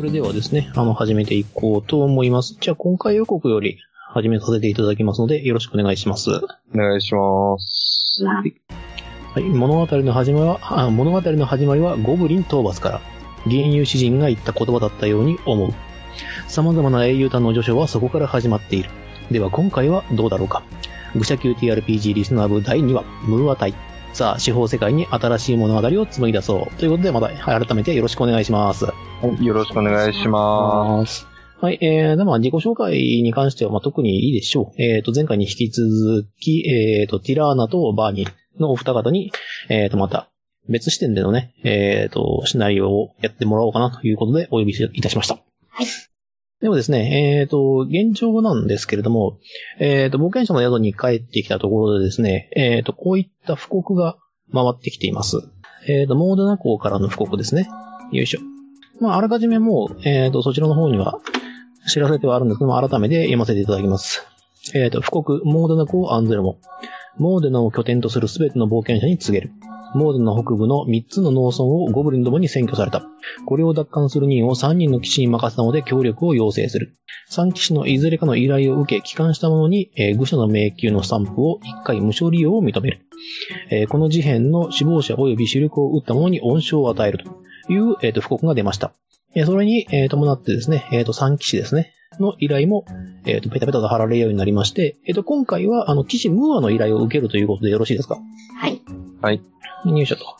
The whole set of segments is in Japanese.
それではですね、あの、始めていこうと思います。じゃあ、今回予告より始めさせていただきますので、よろしくお願いします。はお願いします。い、物語の始まりは、あ物語の始まりはゴブリン討伐から、原有詩人が言った言葉だったように思う。様々な英雄譚の序章はそこから始まっている。では、今回はどうだろうか。愚者級 TRPG リスナー部第2話、ムーア隊。さあ、司法世界に新しい物語を紡ぎ出そう。ということで、また、はい改めてよろしくお願いします。よろしくお願いしまます。はい、えー、でまあ自己紹介に関しては、まあ、特にいいでしょう。えっ、と、前回に引き続き、えっ、と、ティラーナとバーニーのお二方に、えっ、と、また、別視点でのね、えっ、と、シナリオをやってもらおうかなということでお呼びいたしました。はい。でもですね、えっ、と、現状なんですけれども、えっ、と、冒険者の宿に帰ってきたところでですね、えっ、と、こういった布告が回ってきています。えっ、と、モードナ港からの布告ですね。よいしょ。まあ、あらかじめもう、えっ、と、そちらの方には知らせてはあるんですけども、改めて読ませていただきます。えっ、と、布告、モーデナ港アンゼルモ。モーデナを拠点とするすべての冒険者に告げる。モーデナ北部の3つの農村をゴブリンどもに占拠された。これを奪還する任を3人の騎士に任せたので協力を要請する。3騎士のいずれかの依頼を受け帰還した者に、えー愚者の迷宮のスタンプを1回無償利用を認める。えーこの事変の死亡者及び主力を撃った者に恩賞を与えるという、えーと布告が出ました。えーそれに、えー伴ってですね、えっ、と、3騎士ですね、の依頼も、えっ、と、ペタペタと貼られるようになりまして、えっ、と、今回は、あの、騎士ムーアの依頼を受けるということでよろしいですか？はい。はい。入社と。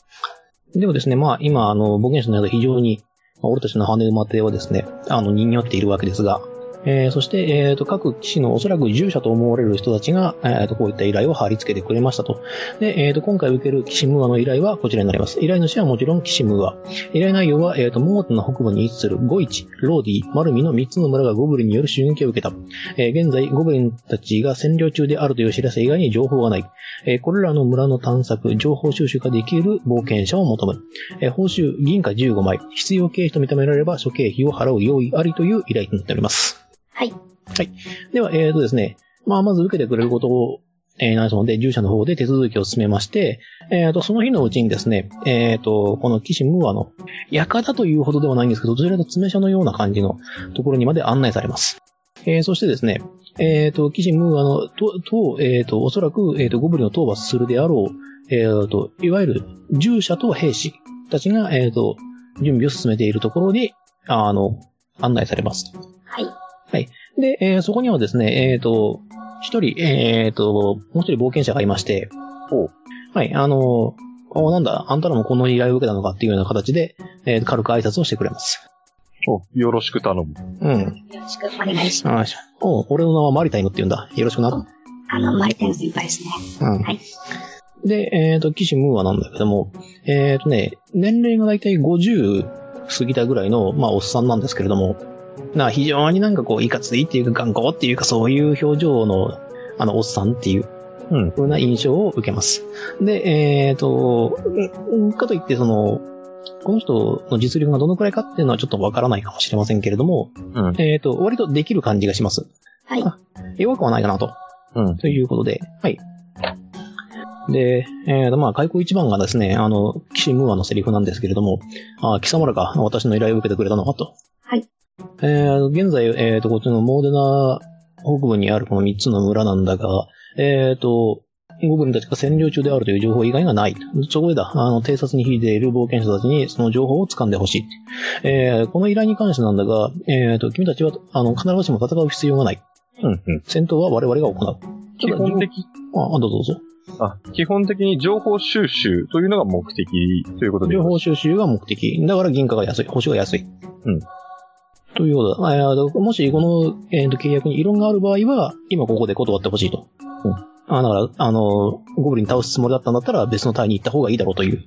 でもですね、まあ、今、あの、冒険者の宿非常に、俺たちの羽馬邸はですね、あの、人によっているわけですが、えーそして、えっ、と、各騎士のおそらく従者と思われる人たちが、えっ、と、こういった依頼を貼り付けてくれましたと。で、えっ、と、今回受ける騎士ムーアの依頼はこちらになります。依頼主はもちろん騎士ムーア。依頼内容は、えっ、と、モーテの北部に位置するゴイチ、ローディ、マルミの3つの村がゴブリンによる襲撃を受けた。えー現在、ゴブリンたちが占領中であるという知らせ以外に情報がない。えーこれらの村の探索、情報収集ができる冒険者を求める。えー報酬、銀貨15枚、必要経費と認められれば諸経費を払う用意ありという依頼となっております。はい。では、えーとですね、まあ、まず受けてくれることを、えー、なりますので、従者の方で手続きを進めまして、えーと、その日のうちにですね、えーと、この騎士ムーアの、館というほどではないんですけど、どちらかと詰め所のような感じのところにまで案内されます。えーそしてですね、えーと、騎士ムーアの、と、と、えーと、おそらく、えーと、ゴブリンを討伐するであろう、えーと、いわゆる、従者と兵士たちが、えーと、準備を進めているところに、あの、案内されます。はい。で、えーそこにはですね、えっ、と、一人、えっ、と、もう一人冒険者がいまして、はい、あの、おなんだ、あんたらもこの依頼を受けたのかっていうような形で、えー軽く挨拶をしてくれます。お、よろしく頼む。うん。よろしくお願いしまよいしょお俺の名はマリタイムって言うんだ。よろしくな。す。あの、マリタイム先輩ですね。うん。はい。で、えっ、と、騎士ムーアなんだけども、えっ、とね、年齢がだいたい50過ぎたぐらいの、まあ、おっさんなんですけれども、な、非常になんかこう、いかついっていうか、頑固っていうか、そういう表情の、あの、おっさんっていう、うん。ふうな印象を受けます。で、えっ、と、うんかといって、その、この人の実力がどのくらいかっていうのはちょっとわからないかもしれませんけれども、うん。えっ、と、割とできる感じがします。はい。あ弱くはないかなと。うん。ということで、はい。で、えーと、まあ、開口一番がですね、あの、騎士ムーアのセリフなんですけれども、あ貴様らが私の依頼を受けてくれたのかと。はい。えー、現在、えーと、こっちのモーデナ北部にあるこの3つの村なんだが、えーと、ゴブリンたちが占領中であるという情報以外がない。そこでだ、あの、偵察に引いている冒険者たちにその情報を掴んでほしい。えー、この依頼に関してなんだが、えーと、君たちは、あの、必ずしも戦う必要がない。うん。うん。戦闘は我々が行う。基本的、あ、あどうぞどうぞ。あ、基本的に情報収集というのが目的ということで。情報収集が目的。だから銀貨が安い。報酬が安い。うん。ということだ。えーもしこの、えーと契約に異論がある場合は、今ここで断ってほしいと。うんあだから、あの、ゴブリン倒すつもりだったんだったら別の隊に行った方がいいだろうという。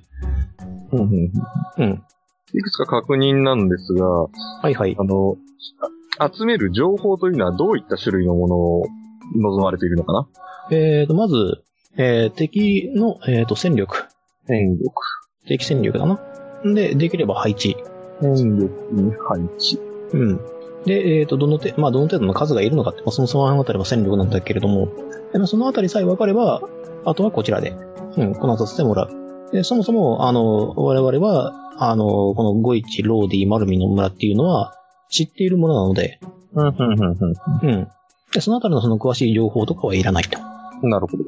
うん。うん。うん。いくつか確認なんですが、はいはいあ。の、あ集める情報というのはどういった種類のものを望まれているのかな？えーと、まず、えー敵の、えーと、戦力。戦力。敵戦力だな。で、できれば配置。戦力に配置。うん。で、えっ、と、どの程度、まあ、どの程度の数がいるのかって、まあ、そのそのあたりは戦力なんだけれども、でもそのあたりさえ分かれば、あとはこちらで、うん、こなさせてもらう。で、そもそも、あの、我々は、あの、このゴイチ、ローディ、マルミの村っていうのは、知っているものなので、うん、うん、うん、うん。で、そのあたりのその詳しい情報とかはいらないと。うん。なるほど。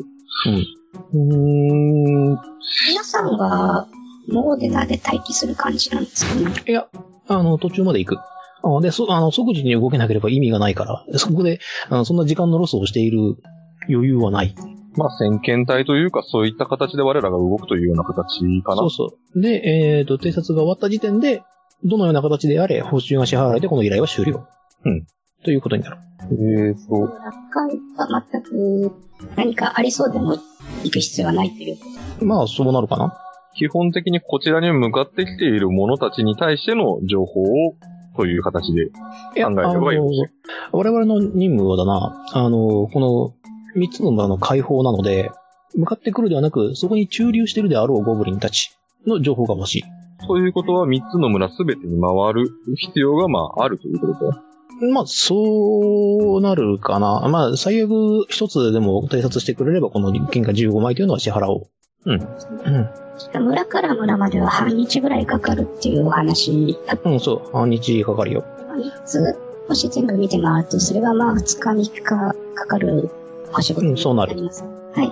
うん。うーん。皆さんは、モーデナで待機する感じなんですかね？いや、あの、途中まで行く。あで、そ、あの、即時に動けなければ意味がないから、そこで、あの、そんな時間のロスをしている余裕はない。まあ、先遣隊というか、そういった形で我らが動くというような形かな。そうそう。で、えっ、と、偵察が終わった時点で、どのような形であれ、報酬が支払われて、この依頼は終了。うん。ということになる。えーと、楽観は全く何かありそうでも行く必要はないという。まあ、そうなるかな。基本的にこちらに向かってきている者たちに対しての情報を、という形で。考えればいいあの我々の任務はだな、あの、この三つの村の解放なので、向かってくるではなく、そこに駐留しているであろうゴブリンたちの情報が欲しい。ということは、三つの村すべてに回る必要が、まあ、あるということで。まあ、そうなるかな。まあ、最悪一つでも偵察してくれれば、この金貨15枚というのは支払おう。うん。うん。村から村までは半日ぐらいかかるっていうお話だっうん、そう。半日かかるよ。た3つ、もし全部見て回ると、それがまあ2日3日かかるお仕事うんそうなるります。は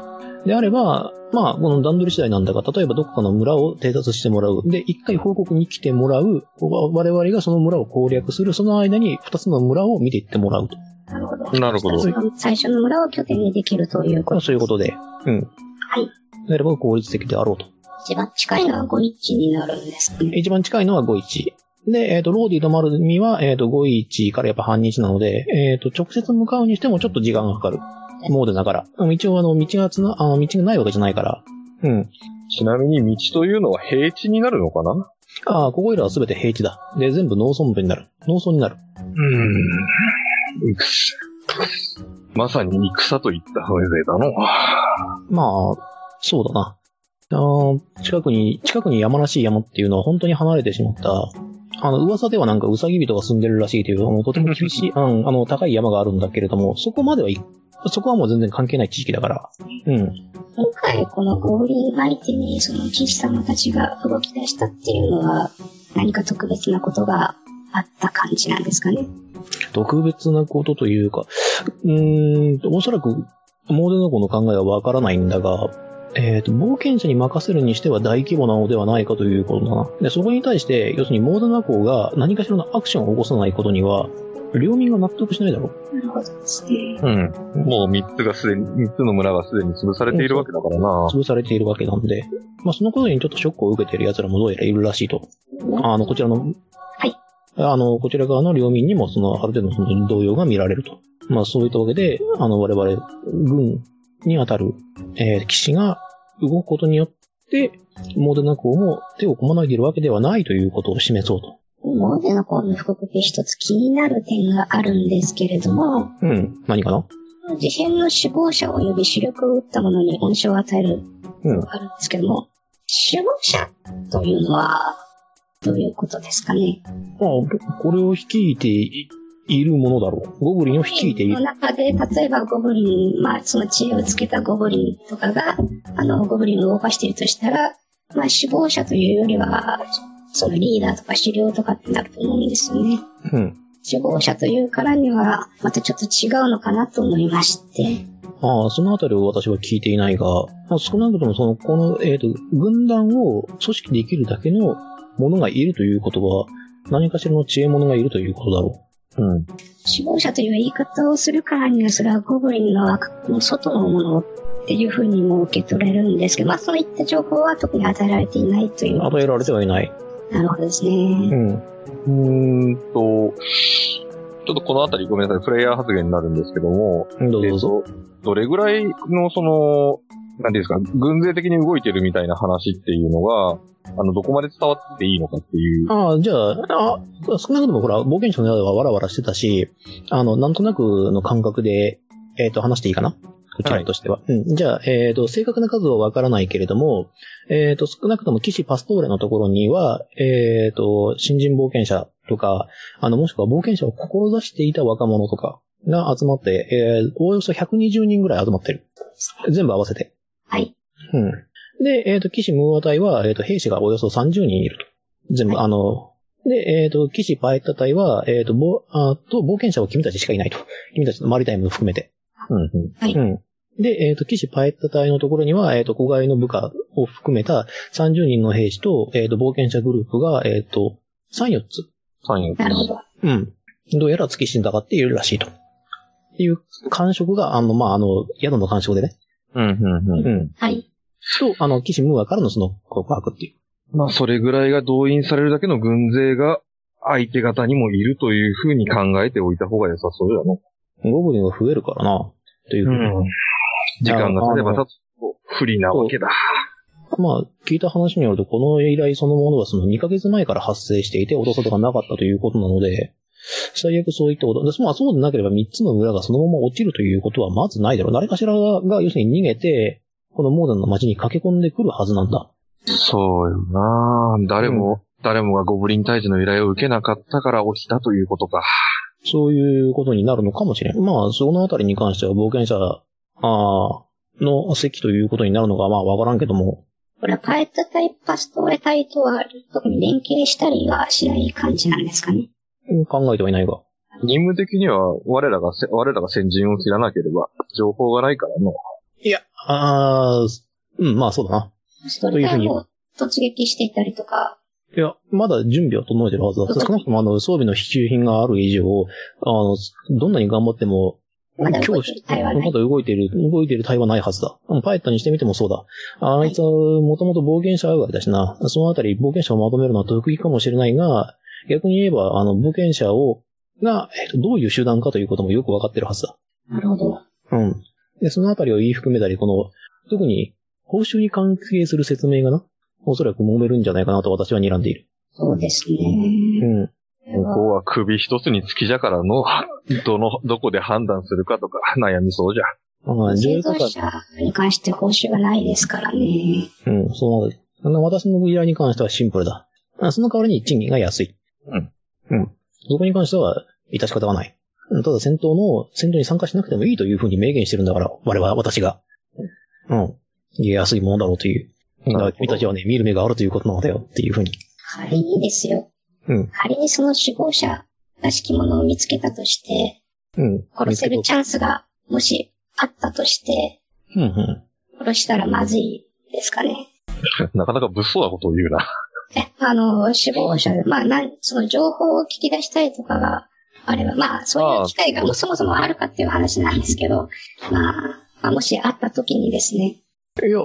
い。であれば、まあ、この段取り次第なんだが、例えばどこかの村を偵察してもらう。で、一回報告に来てもらう。我々がその村を攻略する。その間に二つの村を見ていってもらうと。なるほど。なるほど最初の村を拠点にできるというこまあと。そういうことで。うん。はい。であれば効率的であろうと。一番近いのは5日になるんですね。一番近いのは51。で、えっ、と、ローディとマルミは、えっ、と、51からやっぱ半日なので、えっ、と、直接向かうにしてもちょっと時間がかかる。モーデだから。一応、あの、道がつな、あの、道がないわけじゃないから。うん。ちなみに道というのは平地になるのかな？ああ、ここいらはすべて平地だ。で、全部農村部になる。農村になる。うん。戦。まさに戦といった風情だの。まあ、そうだな。近くに、近くに山らしい山っていうのは本当に離れてしまった。あの、噂ではなんかウサギ人が住んでるらしいという、あの、とても厳しい、うん、あの、高い山があるんだけれども、そこまではい、そこはもう全然関係ない地域だから。うん。今回このゴーリン相手にその騎士様たちが動き出したっていうのは何か特別なことがあった感じなんですかね？特別なことというか、うーん、おそらく、モーデナコの考えはわからないんだが、えっ、と、冒険者に任せるにしては大規模なのではないかということだな。で、そこに対して、要するにモーデナコが何かしらのアクションを起こさないことには、領民が納得しないだろう。なる。うん。もう三つがすでに、三つの村がすでに潰されているわけだからな。潰されているわけなんで、まあ、そのことにちょっとショックを受けている奴らもどうやらいるらしいと。あの、こちらの、はい。あの、こちら側の領民にも、その、ある程度その動揺が見られると。まあ、そういったわけで、あの、我々、軍にあたる、えー騎士が動くことによって、モーデナ公も手を込まないでいるわけではないということを示そうと。モーデの方の布告で一つ気になる点があるんですけれども、うん。何かな？事変の死亡者及び主力を打った者に恩賞を与えるうん。あるんですけども、死亡者というのは、どういうことですかね？まあ、これを率いていいるものだろう。ゴブリンを率いているの。中で、例えばゴブリン、まあ、その知恵をつけたゴブリンとかが、あの、ゴブリンを動かしているとしたら、まあ、死亡者というよりは、そのリーダーとか狩猟とかってなると思うんですよね。うん。死亡者というからには、またちょっと違うのかなと思いまして。ああ、そのあたりを私は聞いていないが、まあ、少なくともその、この、えっ、と、軍団を組織できるだけの者がいるということは、何かしらの知恵者がいるということだろうん。死亡者という言い方をするからには、それはゴブリンの枠の外のものっていうふうにも受け取れるんですけど、まあそういった情報は特に与えられていないというう。。与えられてはいない。なるほどですうね。ん。うーんと、ちょっとこのあたりごめんなさい、プレイヤー発言になるんですけども、どうぞどれぐらいのその、なんていうんですか、軍勢的に動いてるみたいな話っていうのが、あの、どこまで伝わっていいのかっていう。ああ、じゃあ、あ少なくともほら、冒険者の宿ではわらわらしてたし、あの、なんとなくの感覚で、えっ、と、話していいかな？こちらとしては。うん。じゃあ、えっ、と、正確な数はわからないけれども、えっ、と、少なくとも騎士パストーレのところには、えっ、と、新人冒険者とか、あの、もしくは冒険者を志していた若者とかが集まって、えー、およそ120人ぐらい集まってる。全部合わせて。はい。うん。で、えっ、と、騎士ムーア隊は、えっ、と、兵士がおよそ30人いると。全部、はいあの、で、えっ、と、騎士パエッタ隊は、えっ、と、ぼ、あと、冒険者は君たちしかいないと。君たちのマリタイムも含めて。うんうん。はい。うん。で、えっ、と、騎士パエッタ隊のところには、えっ、と、子飼いの部下を含めた30人の兵士と、えっ、と、冒険者グループが、えっ、と、3、4つ。3、4なるほど。うん。どうやら月死んだかっているらしいと。っていう感触が、あの、まあ、あの、宿の感触でね。うん、うん、うん。うん。はい。と、あの、騎士ムーアからのその告白っていう。まあ、それぐらいが動員されるだけの軍勢が相手方にもいるというふうに考えておいた方が良さそうだな。ゴブリンが増えるからな、というふうに。時間が経てば経つと不利なわけだ。まあ、聞いた話によると、この依頼そのものはその2ヶ月前から発生していて、音沙汰がなかったということなので、最悪そういったこと、まあそうでなければ3つの村がそのまま落ちるということはまずないだろう。誰かしらが、要するに逃げて、このモーダンの街に駆け込んでくるはずなんだ。そうよな誰も、誰もがゴブリン退治の依頼を受けなかったから落ちたということか。そういうことになるのかもしれん。まあ、そのあたりに関しては冒険者、あーの席ということになるのかまあわからんけども、これはパエット隊、パストーレ隊とは特に連携したりはしない感じなんですかね。考えてはいないが。任務的には我らがせ、我らが先陣を切らなければ情報がないからの。いや、あーうん、まあそうだな。パストーレ隊も突撃していたりとか、いや、まだ準備は整えてるはずだ。少なくともあの、装備の必需品がある以上、あの、どんなに頑張っても、まだ動いて日る隊まだ動いている、動いている隊はないはずだ。うんパイットにしてみてもそうだ。あいつは、もともと冒険者上がりだしな。そのあたり冒険者をまとめるのは得意かもしれないが、逆に言えば、あの、冒険者を、が、えっと、どういう手段かということもよくわかってるはずだ。なるほど。うん。で、そのあたりを言い含めたり、この、特に、報酬に関係する説明がな、おそらく揉めるんじゃないかなと私は睨んでいる。そうですうね。ん。向こうは首一つにつきじゃからの、どの、どこで判断するかとか悩みそうじゃ。まあ、上製造とか、者に関して報酬がないですからね。うん、そうなの。私の依頼に関してはシンプルだ。あその代わりに賃金が安い。うん。うん。そこに関しては、致し方がない。うんただ戦闘の、戦闘に参加しなくてもいいというふうに明言してるんだから、我々は、私が。うん。いや、安いものだろうという。だから君たちはね、見る目があるということなのだよっていうふうに。仮にですよ。うん。仮にその首謀者らしきものを見つけたとして、うん。殺せるチャンスがもしあったとして、うん、うん。殺したらまずいですかね。なかなか物騒なことを言うな。え、あの、首謀者で、まあ、なん、その情報を聞き出したいとかがあれば、まあ、そういう機会がそもそもあるかっていう話なんですけど、まあ、まあ、もしあった時にですね、いや、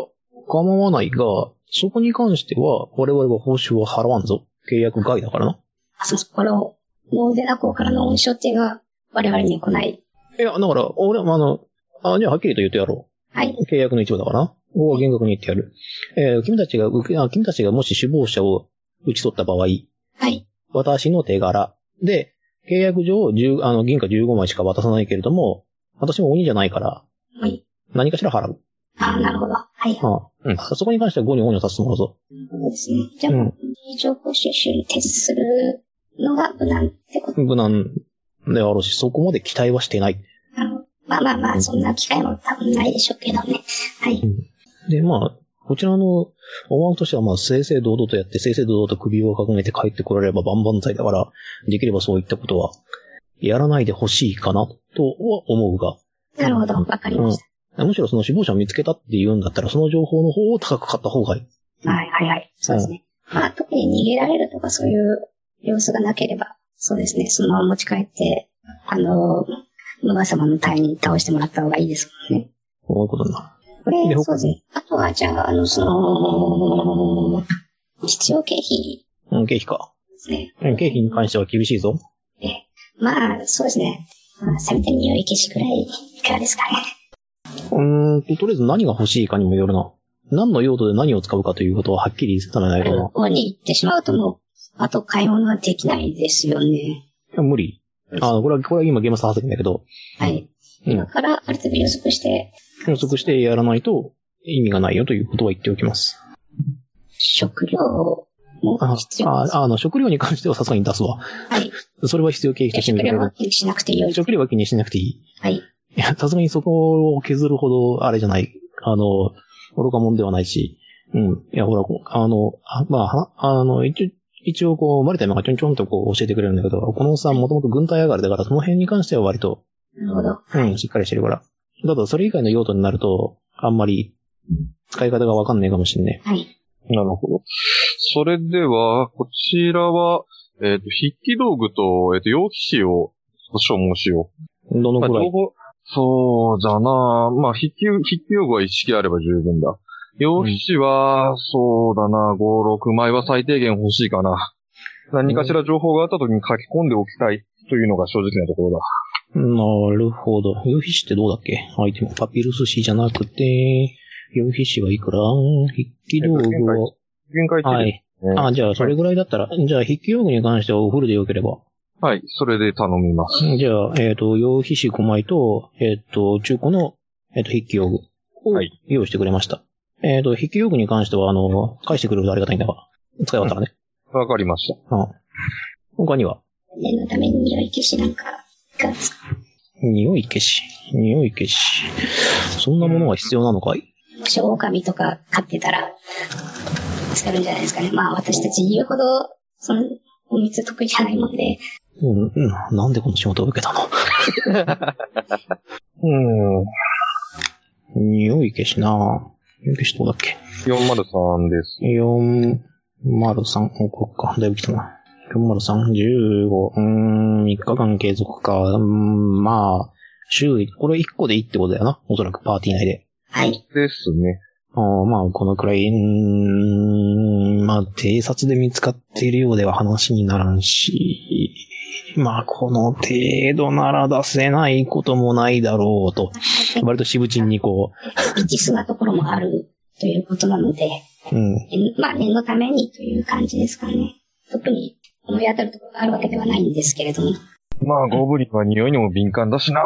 構わないが、そこに関しては、我々は報酬は払わんぞ。契約外だからな。あそうそう、これを、モーデナ港からの恩賞っていうのは我々には来ない。いや、だから、俺は、あの、あ、じゃあはっきりと言ってやろう。はい。契約の一部だからな。ここは厳格に言ってやる。えー君たちが受け、あ、君たちがもし首謀者を打ち取った場合、はい。私の手柄で、契約上、10あの、銀貨15枚しか渡さないけれども、私も鬼じゃないから、はい。何かしら払う。ああ、なるほど。はい。ああうん。そこに関しては5に5に足すものぞ。そうですね。じゃあ、うん情報収集に徹するのが無難ってこと無難であろうし、そこまで期待はしてない。なのまあまあまあ、そんな機会も多分ないでしょうけどね。はい。で、まあ、こちらの思惑としては、まあ、正々堂々とやって、正々堂々と首を掲げて帰ってこられれば万々歳だから、できればそういったことは、やらないでほしいかな、とは思うが、なるほど。わかりました。むしろその死亡者を見つけたって言うんだったら、その情報の方を高く買った方がいい。はい、はい、はい。そうですね。まあ、特に逃げられるとかそういう様子がなければ、そうですね。そのまま持ち帰って、あの、野川様の隊に倒してもらった方がいいですもんね。こういうことになこれで、そうですね。あとは、じゃあ、あの、その、必要経費る。うん、経費か。ですね。うん経費に関しては厳しいぞ。えまあ、そうですね。まあ、せめて匂い消しくらい、いかがですかね。うーんと、とりあえず何が欲しいかにもよるな。何の用途で何を使うかということははっきり定めないとな。ここに行ってしまうともう、あと買い物はできないですよね。いや無理。あの、これは、これは今ゲーム差発言だけど、はい。うん今からある程度予測して、予測してやらないと意味がないよということは言っておきます。食料もあ。ああの、食料に関してはさすがに出すわ。はい。それは必要経費としてるけど、料は気にしなくてよい。食料は気にしなくていい。はい。いや、さすがにそこを削るほど、あれじゃない。あの、愚か者ではないし。うん。いや、ほら、あの、あまあ、はあの、一応、一応こう、マリタイムがちょんちょんとこう教えてくれるんだけど、このおっさんもともと軍隊上がりだから、その辺に関しては割と、なるほど。うん、しっかりしてるから。だと、それ以外の用途になると、あんまり、使い方がわかんないかもしんねはい。なるほど。それでは、こちらは、えっ、と、筆記道具と、えっ、と、容器紙を消耗しよう。まあ、のくらい？情報、そうだなまあ、筆記、筆記用具は一式あれば十分だ。容器紙は、そうだな5、6枚は最低限欲しいかな。何かしら情報があった時に書き込んでおきたいというのが正直なところだ。なるほど。夕日紙ってどうだっけ？アイテム。パピルス紙じゃなくて、夕日紙はいくら筆記道具は、限界値はい。あ、じゃあ、それぐらいだったら、じゃあ、筆記用具に関してはおフルで良ければ。はい、それで頼みます。じゃあ、えっ、と、用皮紙5枚と、えっ、と、中古の、えっ、と、筆記用具をはい用意してくれました。えっ、と、筆記用具に関しては、あの、返してくれるとありがたいんだから、使い終わったらね。わかりました。うん。他には、念のために匂い消しなんか匂い消し、匂い消し。そんなものが必要なのかい？もし狼とか飼ってたら、使えるんじゃないですかね。まあ私たち言うほど、その、お水得意じゃないもんで、うん、うん。なんでこの仕事を受けたの？うん。匂い消しな匂い消しどうだっけ？403です。403、報告か。だいぶ来たな。403、15、うーん、3日間継続か。うーん、まあ、週、これ1個でいいってことだよな。おそらくパーティー内で。はい。ですね。あーまあ、このくらい、うーん、まあ、偵察で見つかっているようでは話にならんし、まあ、この程度なら出せないこともないだろうと、割と渋鎮にこ未知数なところもあるということなので、う、うん、えまあ念のためにという感じですかね。特に思い当たるところがあるわけではないんですけれども。まあ、ゴブリンは匂いにも敏感だしな。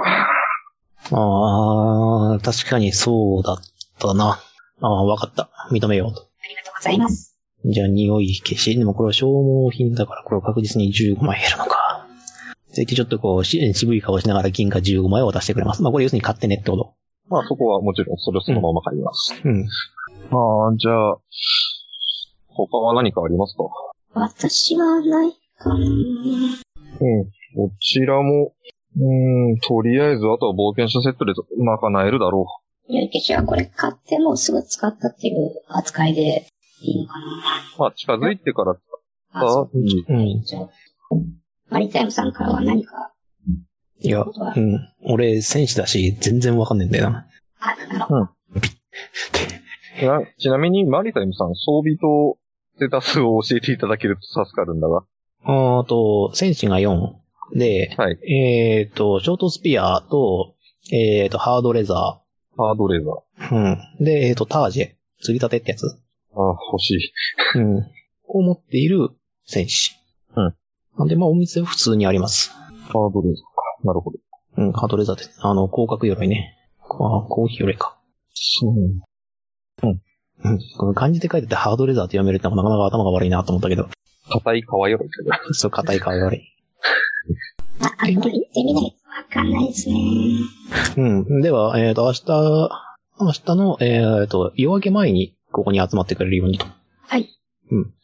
ああ、確かにそうだったな。ああ、わかった。認めようと。ありがとうございます。じゃあ、匂い消し。でもこれは消耗品だから、これは確実に15枚減るのか。ぜひちょっとこう、し渋い顔しながら銀貨15枚を渡してくれます。まあ、これ要するに買ってねってこと。まあ、そこはもちろん、それをそのまま買います。うん。まあ、じゃあ、他は何かありますか私はないかな。うん。こちらも、うん、とりあえず、あとは冒険者セットで賄えるだろ匂い消しはこれ買ってもうすぐ使ったっていう扱いでいいのかな。う。まあ、近づいてから、あ、そう。うんうん。じゃあ、マリタイムさんからは何か、いや、うん。俺、戦士だし、全然わかんねえんだよな。あ、なるほど。なちなみに、マリタイムさん、装備とステータスを教えていただけると助かるんだが。あーと、戦士が4。で、はい。えっ、と、ショートスピアと、えっ、と、ハードレザハードレーザー。ー。うん。で、えっ、と、タージェ。釣り立てってやつ。あ、欲しい。うん。を持っている戦士。うん。なんで、まあ、お店は普通にあります。ハードレーザーか。なるほど。うん、ハードレザーって、あの、広角鎧ね。あ、コーヒー鎧か。そう。うん。この漢字で書いててハードレザーって読めるってのはなかなか頭が悪いなと思ったけど。硬い皮鎧ってそう、硬い顔鎧。まあ、あんまり行ってみないとわかんないですね。うん。では、えっ、と、明日、明日の、えっ、と、夜明け前に、ここに集まってくれるようにと。はい。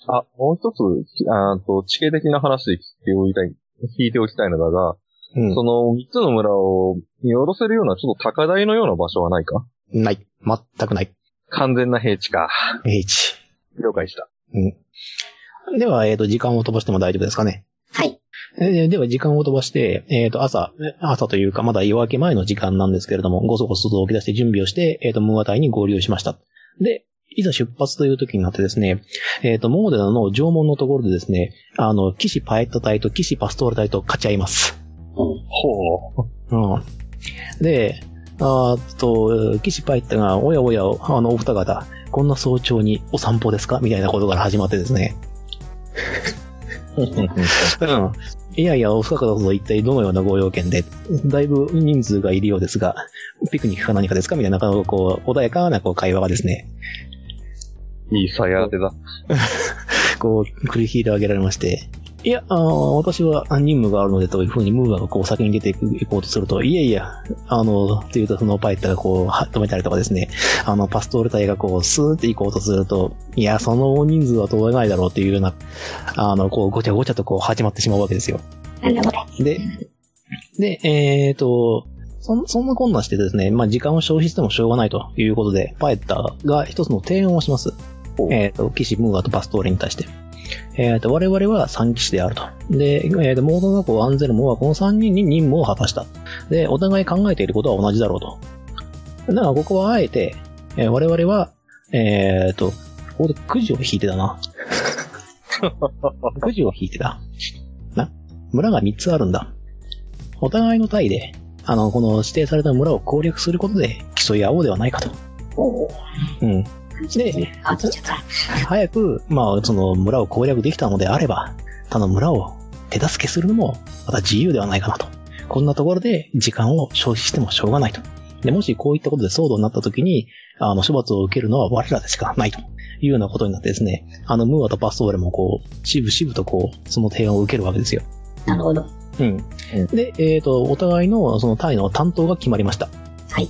あ、もう一つ、あと、地形的な話で聞いておきたい、聞いておきたいのだが、うんそ。の三つの村を見下ろせるようなちょっと高台のような場所はないか？ない。全くない。完全な平地か。H。了解した。うん。では、えっ、と、時間を飛ばしても大丈夫ですかね？はい。えーでは、時間を飛ばして、えっ、と、朝、朝というか、まだ夜明け前の時間なんですけれども、ごそごそと起き出して準備をして、えっ、と、ムーア隊に合流しました。で、いざ出発という時になってですね、えっ、と、モーデナの縄文のところでですね、あの、騎士パエット隊と騎士パストール隊と勝ち合います。ほう。うん。で、あと、騎士パイッタが、おやおや、あの、お二方、こんな早朝にお散歩ですか？みたいなことから始まってですね。うん。いやいや、お二方と一体どのようなご用件で、だいぶ人数がいるようですが、ピクニックか何かですか？みたいな、こう、穏やかなこう会話がですね、いいさや当てだ。こう、繰り広げられまして、いや、あー私は任務があるのでというふうにムーアがこう先に出ていこうとすると、いやいや、あの、っていうとそのパイッタがこうは止めたりとかですね、あの、パストール隊がこうスーって行こうとすると、いや、その大人数は通れないだろうっていうような、あの、こうごちゃごちゃとこう始まってしまうわけですよ。で、で、えっ、と、そんそんなこんなしてですね、まあ時間を消費してもしょうがないということで、パエッタが一つの提案をします。えっ、と、騎士ムーアとパストーレに対して。えっ、と、我々は3騎士であると。で、えっ、と、モードナコ、アンゼルモはこの3人に任務を果たした。で、お互い考えていることは同じだろうと。だからここはあえて、えー我々は、えっ、と、ここでくじを引いてたな。くじを引いてた。な、村が3つあるんだ。お互いの隊で、あの、この指定された村を攻略することで競い合おうではないかと。うん。で。早く、まあ、その村を攻略できたのであれば、他の村を手助けするのも、また自由ではないかなと。こんなところで時間を消費してもしょうがないと。で、もしこういったことで騒動になった時に、あの、処罰を受けるのは我らでしかないというようなことになってですね、あの、ムーアとパストーレもこう、しぶしぶとこう、その提案を受けるわけですよ。なるほど。うん。で、えっ、と、お互いのその隊の担当が決まりました。はい。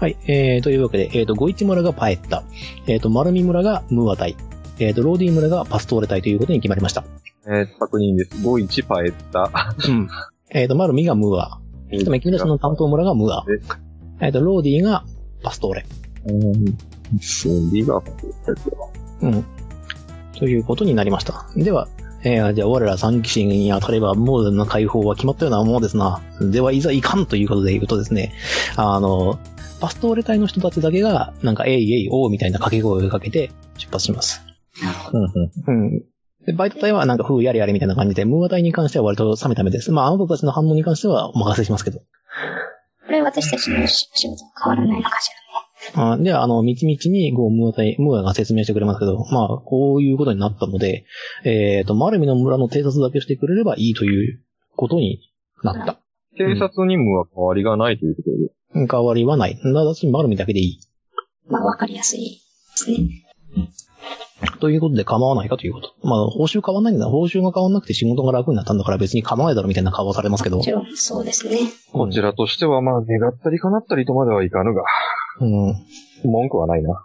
はい。えー、というわけで、えっ、と、ゴイチ村がパエッタ、えっ、と、マルミ村がムーア隊、えっ、と、ローディ村がパストーレ隊ということに決まりました。えー、確認です。ゴイチパエッタ。うん。えっ、と、マルミがムーア。つまり君たちの担当村がムーア。えっ、と、ローディがパストーレ。うん。そう、リバーうん。ということになりました。では、えー、じゃあ我ら三騎士に当たれば、モーデナの解放は決まったようなものですな。では、いざいかんということで言うとですね、あの、パストーレ隊の人たちだけが、なんか、えいえいおーみたいな掛け声をかけて出発します。うんうん。うん。で、バイト隊はなんか、ふうやれやれみたいな感じで、ムーア隊に関しては割と冷めた目です。まあ、あなたたちの反応に関してはお任せしますけど。これ私たちの仕仕事は変わらないのかしあでは、あの、道々に、こう、ムーア隊、ムーアが説明してくれますけど、まあ、こういうことになったので、えっ、と、マルミの村の偵察だけしてくれればいいということになった。警察任務は変わりがないということで。変わりはない。ただし、マルミだけでいい。ら。まあ、わかりやすいですね。ということで構わないかということ。まあ、報酬変わんないんだ。報酬が変わんなくて仕事が楽になったんだから別に構わないだろみたいな顔をされますけども。ちろん、そうですね。こちらとしては、まあ、願ったり叶ったりとまではいかぬが、うん。文句はないな。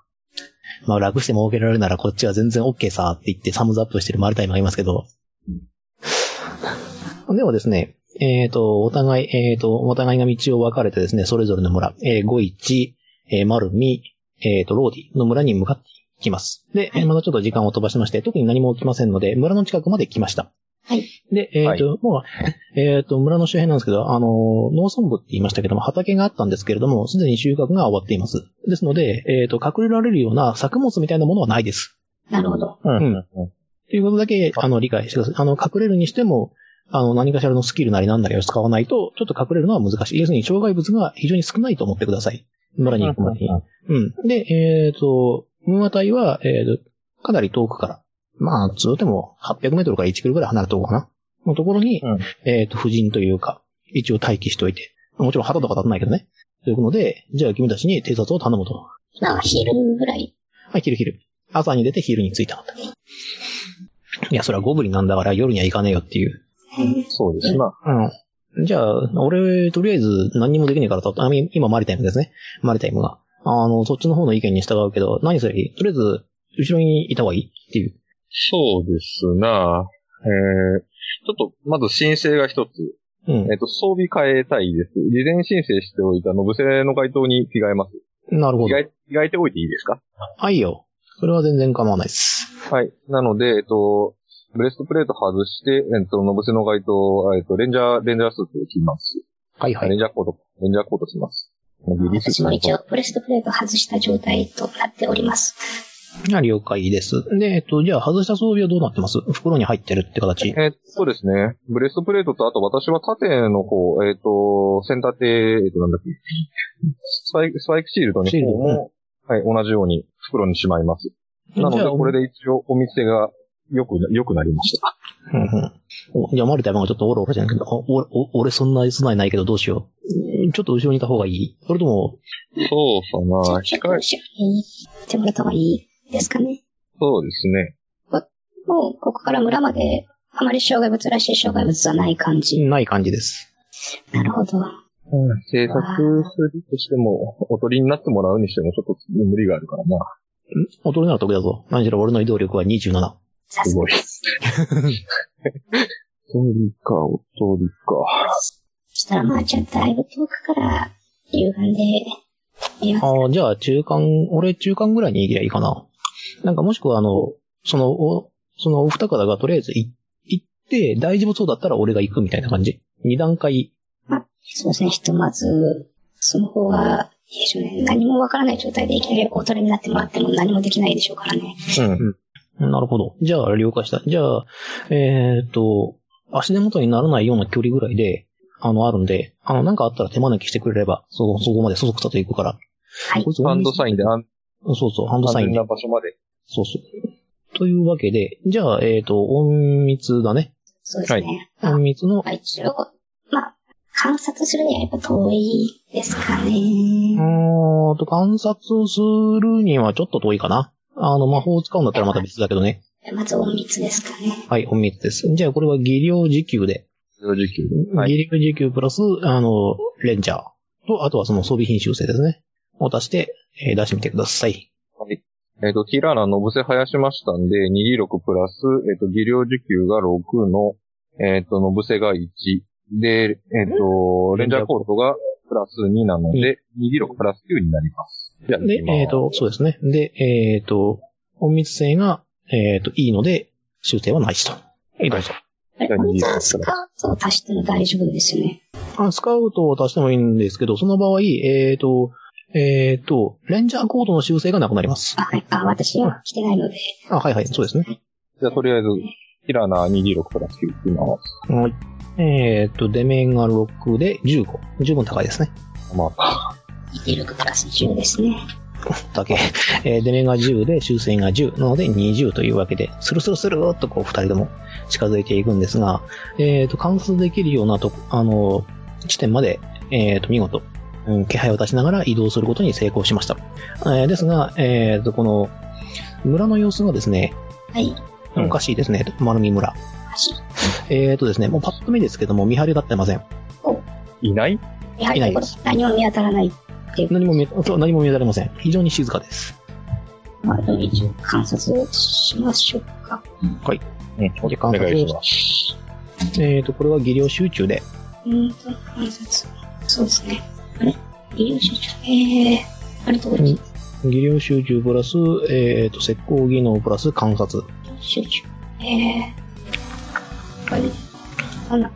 まあ、楽して儲けられるならこっちは全然 OK さって言ってサムズアップしてるマルタイムがいますけど。ではですね、えっ、と、お互い、えっ、と、お互いが道を分かれてですね、それぞれの村、えー、ゴイチ、えー、マルミ、えっ、と、ローディの村に向かっていきます。で、えーまたちょっと時間を飛ばしまして、特に何も起きませんので、村の近くまで来ました。はい。で、えっ、と、もう、えっ、と、村の周辺なんですけど、あの、農村部って言いましたけども、畑があったんですけれども、すでに収穫が終わっています。ですので、えっ、と、隠れられるような作物みたいなものはないです。なるほど。うんうんということだけ、あの、理解してください。あの、隠れるにしても、あの、何かしらのスキルなりなんなりを使わないと、ちょっと隠れるのは難しい。要するに、障害物が非常に少ないと思ってください。村に行くまでに。うん。で、えっ、と、ムーア隊は、えーと、かなり遠くから、まあ、通でも800メートルから1キロぐらい離れたところかな。のところに、うんえっ、と、夫人というか、一応待機しておいて。もちろん旗とか立たないけどね。というので、じゃあ君たちに偵察を頼むと。まあ、昼ぐらい。はい、昼昼。朝に出て昼に着いたんだ。いや、それはゴブリンなんだから夜には行かねえよっていう。そうですな。うん。じゃあ、俺、とりあえず何にもできねえからと、あみ今マリタイムですね。マリタイムが。あの、そっちの方の意見に従うけど、何すれ？ばいいとりあえず、後ろにいた方がいい？っていう。そうですな。えー、ちょっと、まず申請が一つ。うんえっ、。と、装備変えたいです。事前申請しておいたノブセの回答に着替えます。なるほど。着替え、着替えておいていいですか？はいよ。それは全然構わないです。はい。なので、えっと、ブレストプレート外して、えっと、ノブセの該当、えっと、レンジャー、レンジャースーツを着ます。はいはい。レンジャーコート、レンジャーコート着ます。リリース私も一応、ブレストプレート外した状態となっております。あ了解です。で、えっと、じゃあ外した装備はどうなってます？袋に入ってるって形。えっとですね、ブレストプレートと、あと私は縦の方、えっと、線立て、えっと、なんだっけ、スパイク、スパイクシールドのシールド方も、はい、同じように袋にしまいます。なので、これで一応お店が良くな、良くなりました。うんうん。おじゃあ、マルタイムがちょっとオロオロじゃんけど、おおお俺そんな備えないけどどうしよう。うんちょっと後ろにいた方がいいそれとも、そうかな。ちょっと後ろに行ってもらった方がいいですかね。そうですね。もう、ここから村まであまり障害物らしい障害物はない感じ。ない感じです。なるほど。制作するとしても、おとりになってもらうにしてもちょっと無理があるからな。踊りなら得意だぞ。何しろ俺の移動力は27。さすごい。おとりか、おとりか。そしたらまあ、じゃあだいぶ遠くから夕飯で、ああ、じゃあ中間、俺中間ぐらいに行けばいいかな。なんかもしくはあの、その、お、そのお二方がとりあえずい行って、大丈夫そうだったら俺が行くみたいな感じ？二段階。そうですね、ひとまず、その方が、いいでしょうね。何もわからない状態でいきなりおとりになってもらっても何もできないでしょうからね。うん。なるほど。じゃあ了解した。じゃあ、えーっと、足手元にならないような距離ぐらいで、あの、あるんで、あの、なんかあったら手招きしてくれれば、そ、そこまでそそくさと行くから。はいハンドサインで安そうそう、ハンドサインで安全な。場所まで。そうそう。というわけで、じゃあ、えっ、と、隠密だね。そうですね。隠あ密のま、あ一応、まあ、観察するにはやっぱ遠いですかうね。ーんと、観察をするにはちょっと遠いかな。あの、魔法を使うんだったらまた別だけどね。まず隠密ですかね。はい、隠密です。じゃあ、これは技量時給で。正直。はい。技量時給プラス、あの、レンジャーと、あとはその装備品修正ですね。を足して、えー出してみてください。えっ、と、ティラーナのぶせ生やしましたんで、2D6 プラス、えっ、と、技量時給が6の、えっ、と、のぶせが1。で、えっ、と、レンジャーコートがプラス2なので、2D6 プラス9になります。じゃあ、で、えっ、と、そうですね。で、えっ、と、隠密性が、えっ、と、いいので、修正はないしと。はい、どうぞ。あれ、じゃあこいつは20スカウトを足しても大丈夫ですよね。あスカウトを足してもいいんですけど、その場合、えっ、と、えっ、と、レンジャーコードの修正がなくなります。あ、はい。あ、私は来てないので。あ、はいはい、そうですね。じゃあ、とりあえず、ティラーナ 2D6 プラス9いきます。はい。えっ、と、デメンが6で15。十分高いですね。まあ、2 6プラス10ですね。だけ。えーデメンが10で修正が10。なので20というわけで、スルスルスルーっとこう二人とも近づいていくんですが、えっ、と、観察できるようなとこ、あの、地点まで、えっ、と、見事、うん、気配を出しながら移動することに成功しました。えーですが、えっ、と、この、村の様子がですね、はい。うんおかしいですね、丸見村。足。えっ、とですね、もうパッと見ですけども、見張り立ってません。いない？やはりこれ何も見当たらないっていう。何も見、そう何も見当たりません。非常に静かです。まあ、一応観察しましょうか。うん。じゃあお観察願いします。えっ、と、これは技量集中で、うーんと、観察。そうですね。あれ？医療集中？ええー、あれどこに技量集中プラス、えっ、と、石膏技能プラス観察。集中。ええー。あれあら、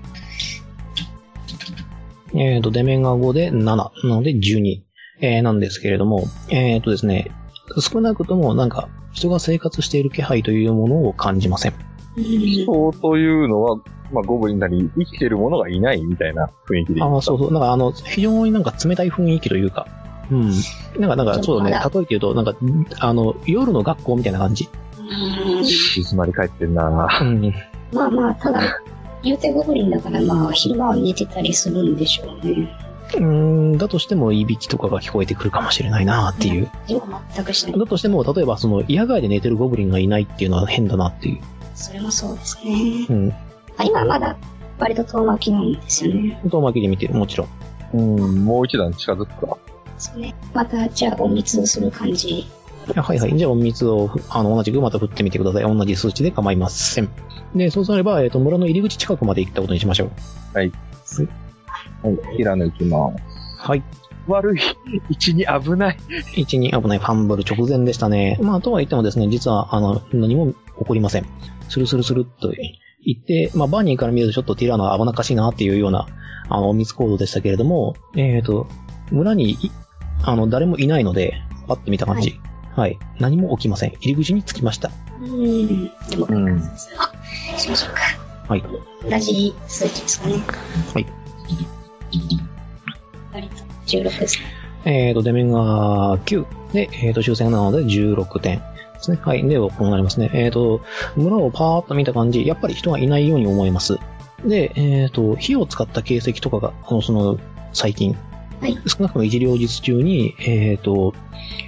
えっ、と、出面が5で7なので12、えーなんですけれども、えっ、とですね、少なくともなんか人が生活している気配というものを感じません。うん。そうというのは、まあ、ゴブリンなり、生きてるものがいないみたいな雰囲気でああ、そうそう。なんかあの、非常になんか冷たい雰囲気というか、うん。なんか、なんか、そうだね。例えて言うと、なんか、あの、夜の学校みたいな感じ。うん静まり返ってんなうん。まあまあ、ただ、言うてゴブリンだから、まあ、昼間は寝てたりするんでしょうね。うん、だとしても、いびきとかが聞こえてくるかもしれないなっていう。でも全くしない。だとしても、例えば、その、野外で寝てるゴブリンがいないっていうのは変だなっていう。それもそうですね。うん。あ今はまだ、割と遠巻きなんですよね。遠巻きで見てる、もちろん。うん、もう一段近づくか。そうね。また、じゃあ、お密する感じ。あはいはい。じゃあ、お水を、あの、同じくまた振ってみてください。同じ数値で構いません。で、そうすれば、えっ、と、村の入り口近くまで行ったことにしましょう。はい。ひら抜きます。はい。悪い。位置に危ない。1に危ないファンブル直前でしたね。まあ、とは言ってもですね、実は、あの、何も起こりません。スルスルスルっと言って、まあ、バーニーから見るとちょっとティラノは危なっかしいなっていうような、あの、密行動でしたけれども、えっ、と、村にい、あの、誰もいないので、パッと見た感じ。はい。何も起きません。入り口に着きました。うん。でも、うん。しましょうか。はい。同じ数値ですかね。はい。割と16ですね。えっ、と、出面が9。で、えっ、と、終戦なので16点ですね。はい。では、こうなりますね。えっ、と、村をパーッと見た感じ、やっぱり人がいないように思えます。で、えっ、と、火を使った形跡とかが、あの、その、最近、はい少なくとも一両日中に、えっ、と、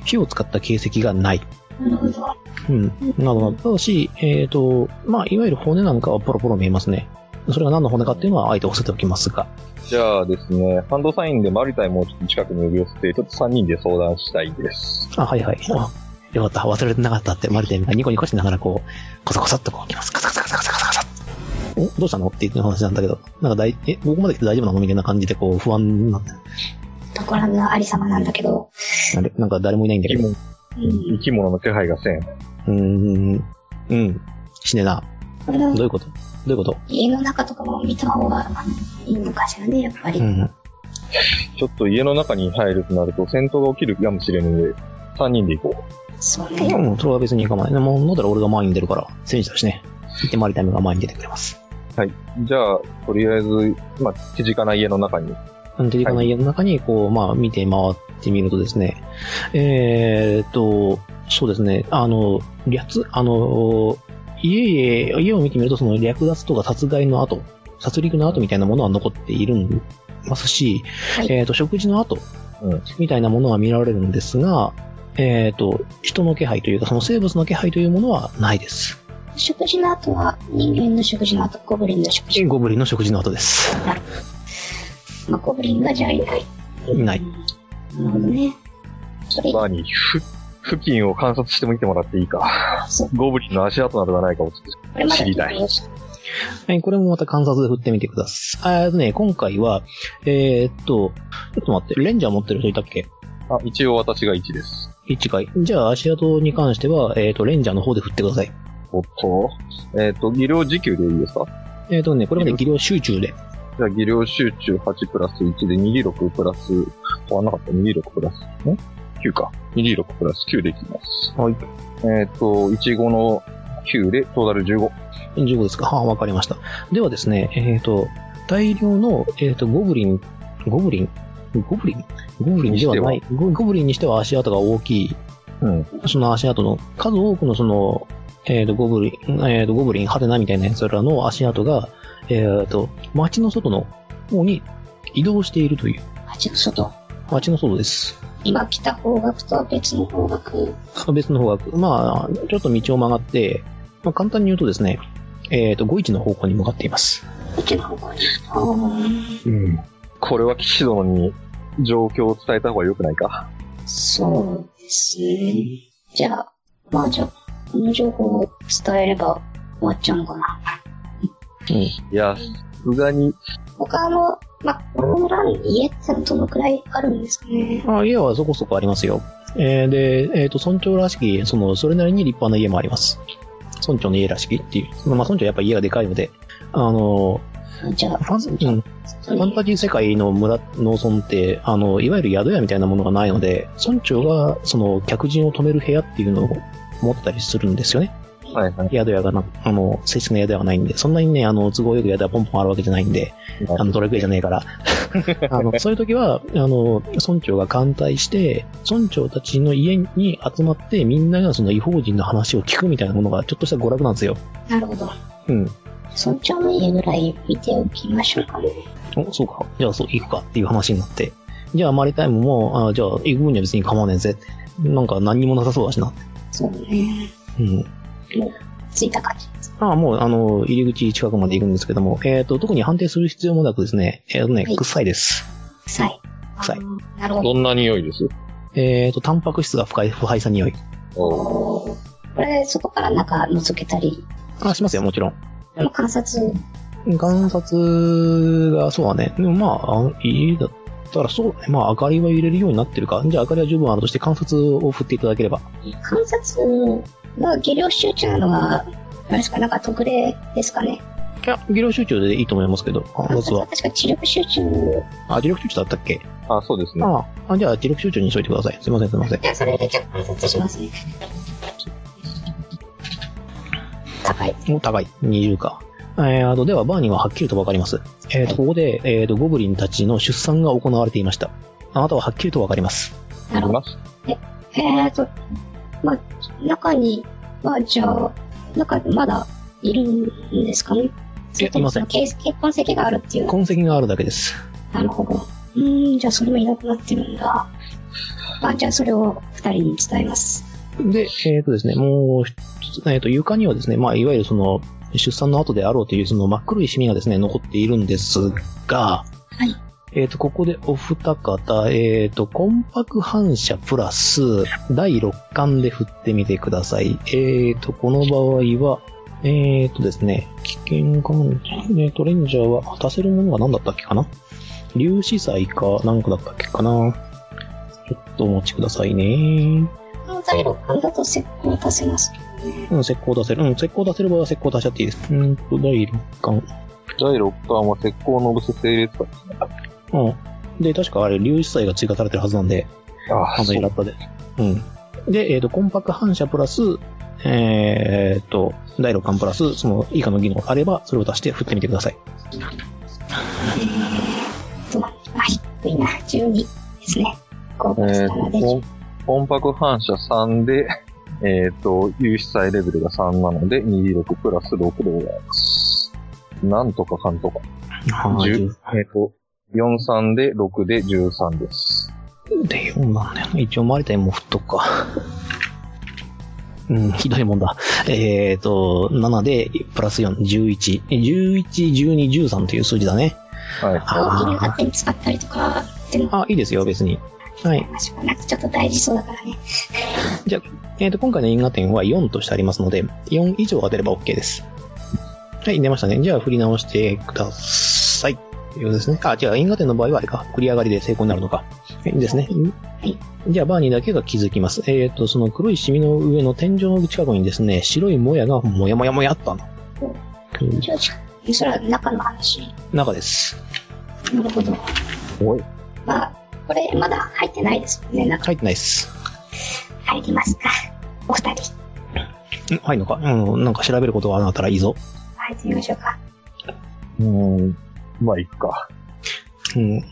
火を使った形跡がない。なるほど。うん。なるほど。ただし、えっ、と、まあ、いわゆる骨なんかはポロポロ見えますね。それが何の骨かっていうのは、あえて伏せておきますが。じゃあですね、ハンドサインでマリタイもちょっと近くに呼び寄せて、ちょっと3人で相談したいです。あ、はいはい。あよかった。忘れてなかったって、マリテンがニコニコしながらこう、コソコソっとこう来ます。カサカサカサカサカサカサおどうしたの？っていう話なんだけど、なんか大、え、ここまで来て大丈夫なのみたいな感じでこう、不安になって。ところのありさまなんだけど、あれなんか誰もいないんだけど。生き物の気配がせん。うーん。うん。死ねな。これはどういうこと？どういうこと？家の中とかも見た方がいいのかしらね、やっぱり。うん。ちょっと家の中に入るとなると戦闘が起きるかもしれぬので、3人で行こそうね。うん、それは別に構わない。もう、飲んだら俺が前に出るから、戦士だしね。行ってマリタイムが前に出てくれます。う。じゃあ、とりあえず、まあ、手近な家の中に。うん手近な家の中に、こう、まあ、見て回ってみるとですね、えーっと、そうですね、あの、略、あの、家へ、家を見てみると、その略奪とか殺害の後、殺戮の後みたいなものは残っているんますし、はいえーっと、食事の後うん、みたいなものは見られるんですが、えーっと、人の気配というか、その生物の気配というものはないです。食事の後は人間の食事の後、ゴブリンの食事。ゴブリンの食事の後です。まあ、ゴブリンがじゃあいない。いない。なるほどね。それ、に、ふ、付近を観察してみてもらっていいか。そう。ゴブリンの足跡などがないかをちょっこれまで知りたいはい、これもまた観察で振ってみてください。あえっとね、今回は、えーっと、ちょっと待って、レンジャー持ってる人いたっけ？と。あ、一応私が1です。一回。じゃあ、足跡に関しては、えーっと、レンジャーの方で振ってください。おっと。えっ、と、技量時給でいいですか？えーっとね、これまで技量集中で。じゃあ、技量集中8プラス1で2 6プラス、変わんなかった ?2 6プラス、ん ?9 か。2 6プラス9でいきます。はい。えっ、と、15の9でトータル15。15ですかはあ、わかりました。ではですね、えーっと、大量の、えーっと、ゴブリン、ゴブリン？ゴブリン？ゴブリンではない。ゴゴブリンにしては足跡が大きいうん。その足跡の、数多くのその、えっ、と、ゴブリン、えっ、と、ゴブリン、ハテナみたいなやつらの足跡が、えっ、と、街の外の方に移動しているという、街の外？街の外です。今来た方角とは別の方角？別の方角、まあ、ちょっと道を曲がって、まあ、簡単に言うとですね、えっ、と、五一の方向に向かっています。こっちの方向に。うん。これは騎士殿に状況を伝えた方が良くないか？そうですね。じゃあ、まあじゃあ、この情報を伝えれば終わっちゃうのかな。うん。いや、さすがに、他の、まあ、この村に家ってどのくらいあるんですかね。まあ、家はそこそこありますよ。えーで、えっ、と、村長らしき、その、それなりに立派な家もあります。村長の家らしきっていう。まあ、村長やっぱ家がでかいので、あの、じゃあ、ファン、うん、ファンタジー世界の村、農村って、あの、いわゆる宿屋みたいなものがないので、村長が、その、客人を泊める部屋っていうのを持ってたりするんですよね。はいはい。宿屋がな、あの、正式な宿屋がないんで、そんなにね、あの、都合よく宿屋ポンポンあるわけじゃないんで、あの、どれくらいじゃねえから。あの、そういう時は、あの、村長が艦隊して、村長たちの家に集まって、みんながその違法人の話を聞くみたいなものが、ちょっとした娯楽なんですよ。なるほど。うん。村長の家ぐらい見ておきましょうかね。お、そうか。じゃあ、そう、行くかっていう話になって。じゃあ、マリタイムも、あじゃあ、行く分には別に構わねえぜ。なんか何にもなさそうだしな。そうね。うん。もう、着いた感じ。ああ、もう、あの、入り口近くまで行くんですけども、えっ、と、特に判定する必要もなくですね、えっ、とね、はい臭いです。臭い。臭いなるほど。どんな匂いです？えっ、と、タンパク質が深い腐敗さ匂い。おーこれ、そこから中覗けたり、あ、しますよ、もちろん。でも観察、観察が、そうだね。でもまあ、あいいだったらそうだね。まあ、明かりは入れるようになってるか。じゃあ、明かりは十分あるとして観察を振っていただければ。観察が技量集中なのは、あれですか、なんか特例ですかね。いや、技量集中でいいと思いますけど、観観察は。確か知力集中。あ、磁力集中だったっけ？あ、そうですね。ああ、じゃあ、磁力集中にしといてください。すいません、すいません。じゃあ、それでちょっと観察しますね。高い。お高い。20か。えー、あと、では、バーにははっきりとわかります。えーと、ここで、えーと、ゴブリンたちの出産が行われていました。あなたははっきりとわかります。なるほど。ます。えーと、まあ、中には、じゃあ、中でまだいるんですかね？それともいません結結婚跡があるっていう。痕跡があるだけです。なるほど。うーん、じゃあそれもいなくなってるんだ。まあ、じゃあそれを二人に伝えます。で、えっ、とですね、もう一つ、えっ、と、床にはですね、まあ、いわゆるその、出産の後であろうというその真っ黒いシミがですね、残っているんですが、はい。えっ、と、ここでお二方、えっ、と、コンパク反射プラス、第6巻で振ってみてください。えっ、と、この場合は、えっ、とですね、危険かも、えっ、と、レンジャーは足せるものが何だったっけかな？粒子祭かなんかだったっけかな？ちょっとお待ちくださいね。第6巻だと石膏出せますけどね。うん、石膏出せる。うん、石膏出せる場合は石膏出しちゃっていいです。うんと、第6巻。第6巻は石膏のぶせ整列かですね。うん。で、確かあれ、粒子祭が追加されてるはずなんで、ああのイラッタで。うん。で、えっ、と、コンパク反射プラス、えっ、と、第6巻プラス、その以下の技能があれば、それを出して振ってみてください。えーと、あ、低いな。12ですね。5プラスえー7でと、コンコンパク反射3で、えっ、と、有志祭レベルが3なので、2D6 プラス6でございます。なんとかかんとか。はい。10えっ、と、4、3で6で13です。で、4なんだよね。一応回りたいもん振っとくか。うん、ひどいもんだ。えっ、と、7で、プラス4、11。11、12、13という数字だね。はい。大きな勝手に使ったりとかあ、いいですよ、別に。はい。ましょうなんかちょっと大事そうだからね。じゃあ、えっ、と、今回の因果点は4としてありますので、4以上が出れば OK です。はい、出ましたね。じゃあ、振り直してください。ということですね。あ、じゃあ、因果点の場合はあれか。繰り上がりで成功になるのか。はい、ですね。はい。じゃあ、バーニーだけが気づきます。えっ、と、その黒いシミの上の天井の近くにですね、白いもやがもやもやもやあるの。うんそれは中の話。中です。なるほど。おい。まあ、これまだ入ってないですもんね。中入ってないです。入りますか。お二人。ん入るのかうん、なんか調べることがあったらいいぞ。入ってみましょうか。うーん。まあ、いくか。うん。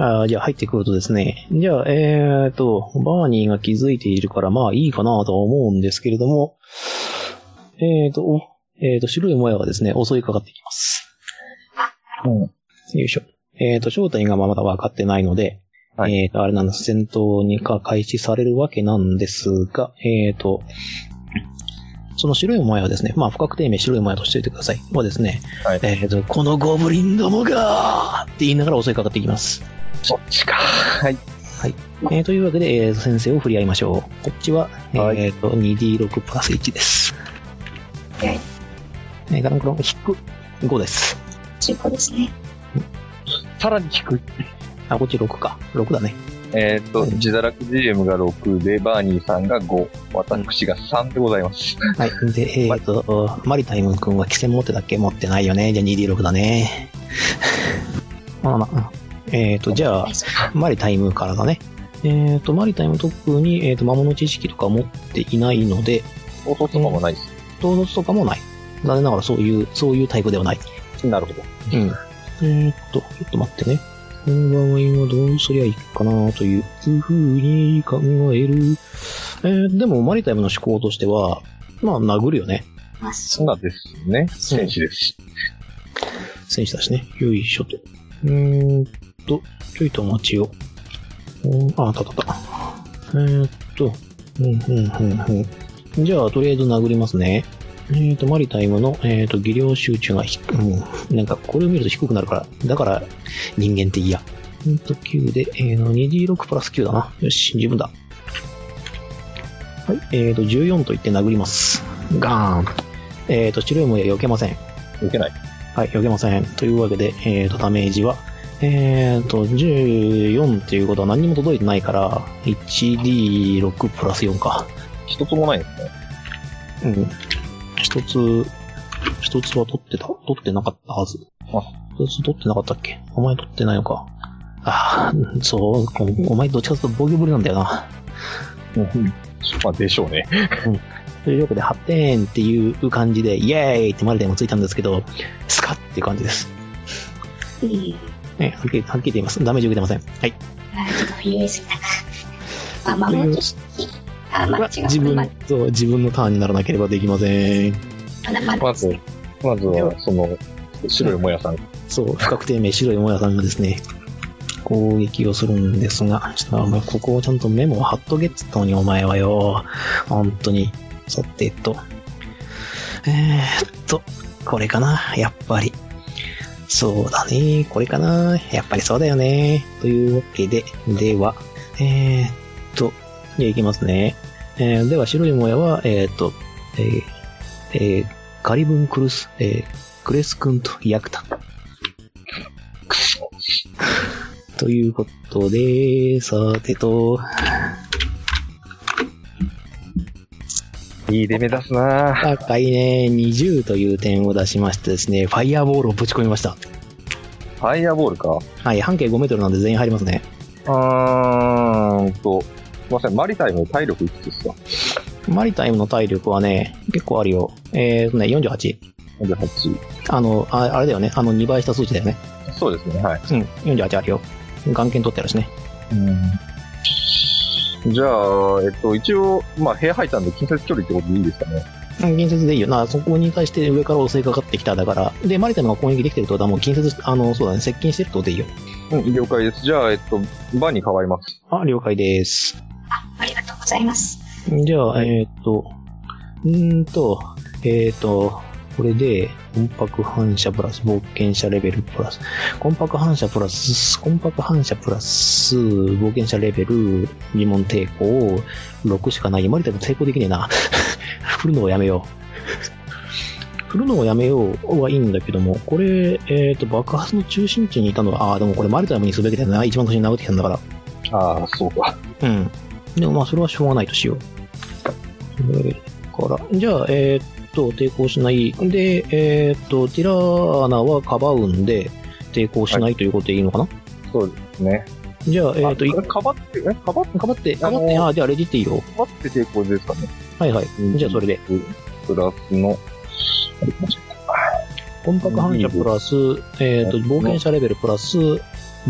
あーじゃあ入ってくるとですね。じゃあ、えーと、バーニーが気づいているから、まあいいかなとは思うんですけれども、えーと、おえーと、白いもやがですね、襲いかかってきます。うん。よいしょ。えーと、正体がまだ分かってないので、はいえーと、あれなんです。戦闘にか開始されるわけなんですが、えーと、その白いもやはですね、まあ不確定名白いもやとしておいてください。はですね、はいえーと、このゴブリンどもがって言いながら襲いかかってきます。そっちか。はい。えー、というわけで、えー先生を振り合いましょう。こっちは、はいえっ、と、2D6 プラス1です。はい。えー、ガランクロン引く5です。中古ですね。さらに低い。あ、こっち6か。6だね。えっ、と、はい自堕落 GM が6で、バーニーさんが5、私が3でございます。はい。で、えっ、と、マリタイム君は規制持ってたっけ？持ってないよね。じゃあ 2D6 だね。まあまあ、えっ、と、じゃあマリタイムからだね。えっ、と、マリタイム特に、えっ、と、魔物知識とか持っていないので、放送とかもないです。統率とかもない。残念ながらそういう、そういうタイプではない。なるほど。うん。えーっと、ちょっと待ってね。この場合はどうすりゃいいかなというふうに考える。えー、でもマリタイムの思考としては、まあ殴るよね。夫。まあ、そそうなんですね。戦士です。戦士だしね。よいしょと。うーんと、ちょいとお待ちを。おあ、あったあったあった。えーっと、うん、うん、うん、うん。じゃあ、とりあえず殴りますね。えーっと、マリタイムの、えーっと、技量集中が低く、うん、なんか、これを見ると低くなるから、だから、人間っていいや。うんと、9で、えーの、2D6 プラス9だな。よし、十分だ。はい、えーと、14と言って殴ります。ガーン。えーと、白いもや避けません。受けない。はい、避けません。というわけで、えーと、ダメージは、えーと、14っていうことは何にも届いてないから、1D6 プラス4か。一つもないですね。うん。一つ、一つは取ってた取ってなかったはず。あ一つ取ってなかったっけお前取ってないのか。ああ、そう、おお前どっちかというと防御ぶりなんだよな。うん。まあ、でしょうね。というわけで8点っていう感じで、イエーイってマルデンもついたんですけど、スカッっていう感じです。うん。ね、はっきり、はっきり言います。ダメージ受けてません。はい。あちょっと言い過ぎたか。あ、まあ。あ、まあ、違う。自分まあ、そう、自分のターンにならなければできません。まず、まずは、その、白いもやさん。そう、不確定名白いもやさんがですね、攻撃をするんですが、ちょっとここをちゃんとメモを貼っとけっつったのにお前はよ。本当に。さてえっと。えー、っと、これかなやっぱり。そうだね。これかなやっぱりそうだよね。というわけで、では、えー、っと、じゃあいきますね。えー、では白いもやは、えー、っと、えー、えー、カリブンクルス、えー、クレス君とヤクタ。ということで、さてと、いい出目出すなぁ。高いね、20という点を出しましてですね、ファイヤーボールをぶち込みました。ファイヤーボールか。はい、半径5メートルなんで全員入りますね。うーんと、すいません、マリタイム体力いくつですか？マリタイムの体力はね、結構あるよ。えーとね、48。?48。あの、ああれだよね。あの2倍した数値だよね。そうですね、はい。うん、48あるよ。眼鏡取ってあるしね。じゃあ、えっと、一応、まあ、部屋入ったんで、近接距離ってことでいいですかね？うん、近接でいいよな。そこに対して上から襲いかかってきただから。で、マリタイムが攻撃できてるってことはもう近接、あの、そうだね、接近してるってことでいいよ。うん、了解です。じゃあ、えっと、バーに変わります。あ、了解です。ざいます。じゃあ、えーっと、うーんと、えーっと、これで、コンパク反射プラス冒険者レベルプラス、コンパク反射プラス、コンパク反射プラス、冒険者レベル、疑問抵抗、6しかない。マリタイム成功できねえな。振るのをやめよう。振るのをやめようはいいんだけども、これ、えーっと、爆発の中心地にいたのは、ああ、でもこれマリタイムにすべきだよな。一番最初に殴ってきたんだから。ああ、そうか。うん。でもまあ、それはしょうがないとしよう。それから、じゃあ、えーっと、抵抗しない。で、えーっと、ティラーナはかばうんで、抵抗しないということでいいのかな、そうですね。じゃあ、えーっと、いあかばって、え？かばって、かばって、かばって、あ、じゃあレジっていいよ。かばって抵抗ですかね。はいはい。じゃあそれで。プラスの、コンパク反射プラス、えーっと、冒険者レベルプラス、呪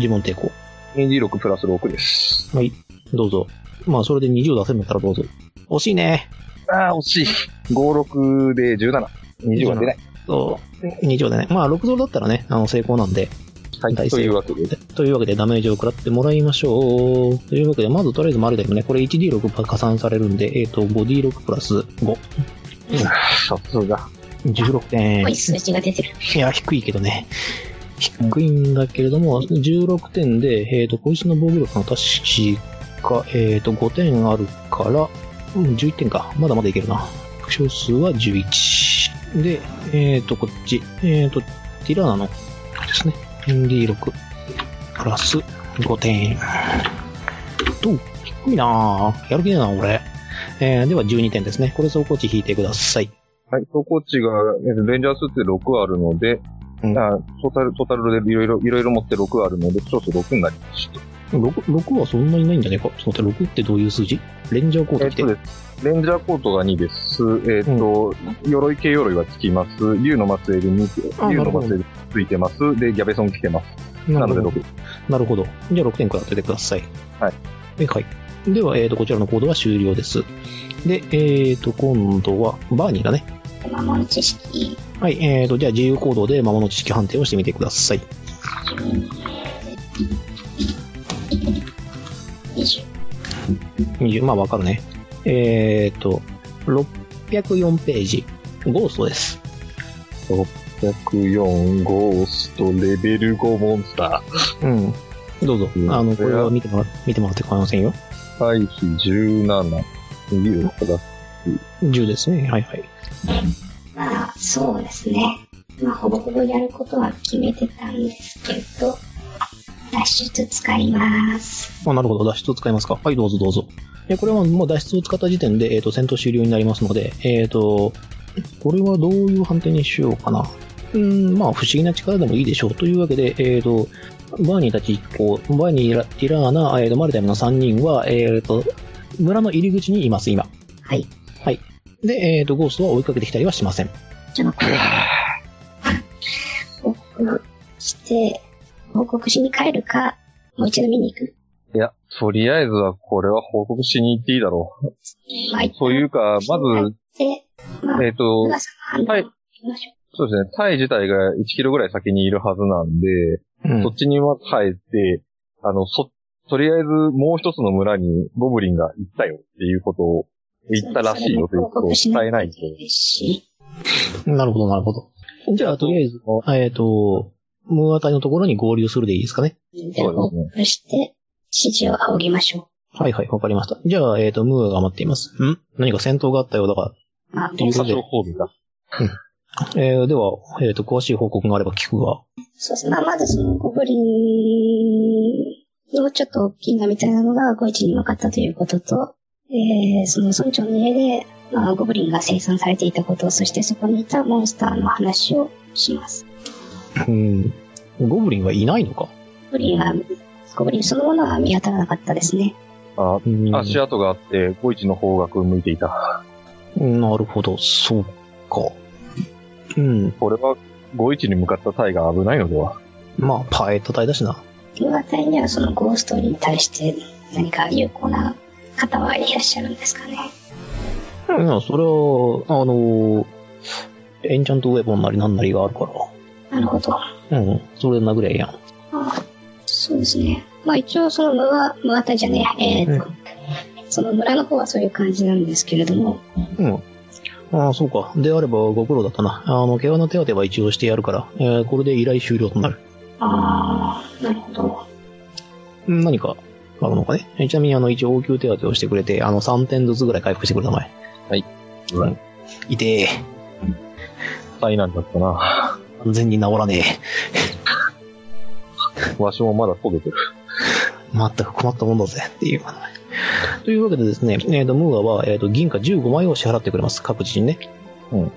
文抵抗。2D6 プラス6です。はい。どうぞ。まあ、それで20出せるんだったらどうぞ。惜しいね。ああ、惜しい。56で17。20は出ない。そう。20でね。まあ、6ゾロだったらね、あの、成功なんで。はい。大成というわけで。というわけでダメージを食らってもらいましょう。というわけで、まずとりあえず丸だけどね、これ 1D6 加算されるんで、えっ、と、5D6 プラス5。さすが。16点。濃い数字が出てる。いや、低いけどね。低いんだけれども、16点で、えっ、と、こいつの防御力が確か、えっ、と、5点あるから、うん、11点か。まだまだいけるな。副賞数は11。で、えっ、と、こっち、えっ、と、ティラーナの、ですね。D6 プラス5点。と、低いなぁ。やる気ねえな、俺。えー、では12点ですね。これ走行値引いてください。はい。走行値が、えっとレンジャー数って6あるので、うんあトータル、トータルでいろいろ、いろいろ持って6あるので、少々6になりました。6, 6はそんなにないんじゃねえか？ちょっと待って、6ってどういう数字？レンジャーコート着て？えっとです。レンジャーコートが2です。えっ、と、鎧系鎧がつきます。竜の末裔で2、竜の末裔でついてます。で、ギャベソン着てます。なのでなるほど。6。なるほど。じゃあ6点くらっててください。はい。えはい。では、えっ、と、こちらのコードは終了です。で、えっ、と、今度は、バーニーだね。守る知識、はい、えっ、と、じゃあ自由行動で魔物知識判定をしてみてください。20、まあわかるね。えっ、と、604ページ、ゴーストです。104ゴーストレベル5モンスタうん。どうぞ。うんあの、これは見てもら、見てもらって構いませんよ。ー。回避17。右をプラス。10ですね。はいはい。まあ、そうですね。まあ、ほぼほぼやることは決めてたんですけど、脱出使います。あ、なるほど。脱出を使いますか。はい、どうぞどうぞ。え、これはもう脱出を使った時点で、えっ、と、戦闘終了になりますので、えっ、と、これはどういう判定にしようかな。うーん、まあ、不思議な力でもいいでしょう。というわけで、えっ、と、バーニーたち一行、バーニー、ラティラーナ、えーと、マルタイムの3人は、えっ、と、村の入り口にいます、今。はい。はい。で、えっ、と、ゴーストは追いかけてきたりはしません。じゃあ、これ、して、報告しに帰るか、もう一度見に行く。いや、とりあえずはこれは報告しに行っていいだろまあ、う。というか、まず、で、まあ、えっ、と、皆さんの判断を聞きましょそうですね、タイ自体が1キロぐらい先にいるはずなんで、うんそっちにまず入って、あの、そ、とりあえずもう一つの村にゴブリンが行ったよっていうことを言ったらしいよということを伝えないと。ですし、なるほど、なるほど。じゃあ、とりあえず、えっ、と、ムーア隊のところに合流するでいいですかね。で、報告して、指示を仰ぎましょはいはい、わかりました。じゃあ、えっ、と、ムーアが待っています。ん？何か戦闘があったようだが、あ、ということで情報部が。えー、では、えっ、と、詳しい報告があれば聞くが。そうですね。まあ、まずそのゴブリンのちょっと大きなみたいなのがゴイチに向かったということと、えー、その村長の家で、まあ、ゴブリンが生産されていたこと、そしてそこにいたモンスターの話をします。うん。ゴブリンはいないのか？ゴブリンは、ゴブリンそのものは見当たらなかったですね。あうん足跡があって、ゴイチの方角を向いていた。なるほど、そうか。うん。これは、ゴイチに向かった隊が危ないのでは？まあ、パエット隊だしな。物語にはそのゴーストに対して何か有効な方はいらっしゃるんですかね。いや、それは、あの、エンチャントウェポンなりなんなりがあるかなるほど。ら。うん。それで殴りゃいいやん。あそうですね。まあ一応そのムア、ムアタじゃねえ、えーと、その村の方はそういう感じなんですけれども、うん。ああ、そうか。であればご苦労だったな。あの、怪我の手当ては一応してやるから、えーこれで依頼終了となる。ああ、なるほど。うん何かあるのかね。えちなみに、あの、一応応急手当てをしてくれて、あの、3点ずつぐらい回復してくれたまえ。はい。うん。痛え。災難だったな。完全に治らね わしもまだ焦げてる。え。全く困ったもんだぜ。っていう。というわけでですね、えっ、と、ムーアは、えっ、と、銀貨15枚を支払ってくれます。各自にね。うん。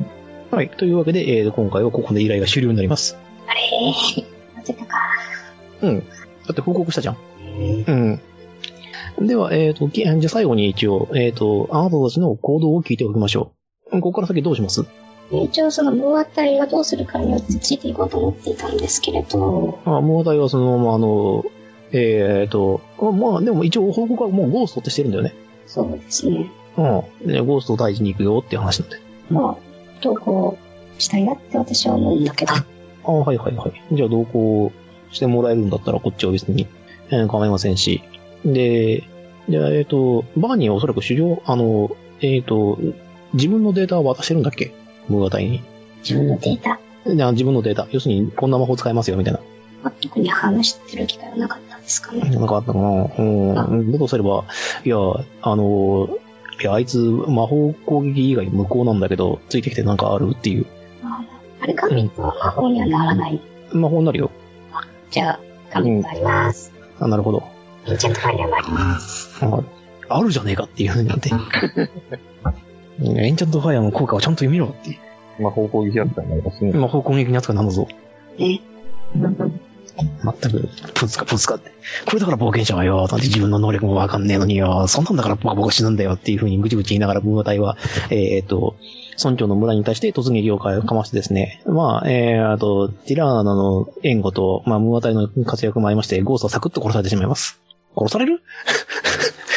はい。というわけで、えーと、今回はここで依頼が終了になります。あれ？待ってたか。うん。だって報告したじゃん。うん。では、えっ、と、きじゃあ最後に一応、えっ、と、あなたたちの行動を聞いておきましょう。ここから先どうします？一応そのムアタリがどうするかによってついていこうと思っていたんですけれど、あ、問題はそのまま、あの、えっ、と、あまあ、でも一応報告はもうゴーストってしてるんだよね。そうですね。うん。でゴーストを大事に行くよっていう話なんで。まあ、投稿したいなって私は思うんだけど。あはいはいはい。じゃあ同行してもらえるんだったらこっちは別に、えー構いませんし。で、じゃあ、えっ、と、バーニーはおそらく狩猟、あの、えっ、と、自分のデータは渡してるんだっけ？ムーア隊に。自分のデータ、じゃあ自分のデータ。要するに、こんな魔法使えますよ、みたいな。まあ、特に話してる機会はなかったんですかね。なんかあったかなうん。だとすれば、いや、あの、いや、あいつ、魔法攻撃以外無効なんだけど、ついてきてなんかあるっていう。あれ、神の魔法にはならない。魔法になるよ。じゃあ、神があります。あ、なるほど。エンチャントファイヤーもあります。ああるじゃねえかっていう風になって。エンチャントファイアの効果をちゃんと見ろっていう。魔法攻撃扱いになりますね。魔法攻撃に扱いなんだぞ。ね。全く、プツかプツかって。これだから冒険者はよ、なんて自分の能力もわかんねえのによ、そんなんだから僕は死ぬんだよっていう風にぐちぐち言いながら、文化隊は、えーっと、村長の村に対して突撃をかましてですね、まあ、えー、あと、ティラーナの援護と、まあ、ムーア隊の活躍もありまして、ゴーストはサクッと殺されてしまいます。殺される？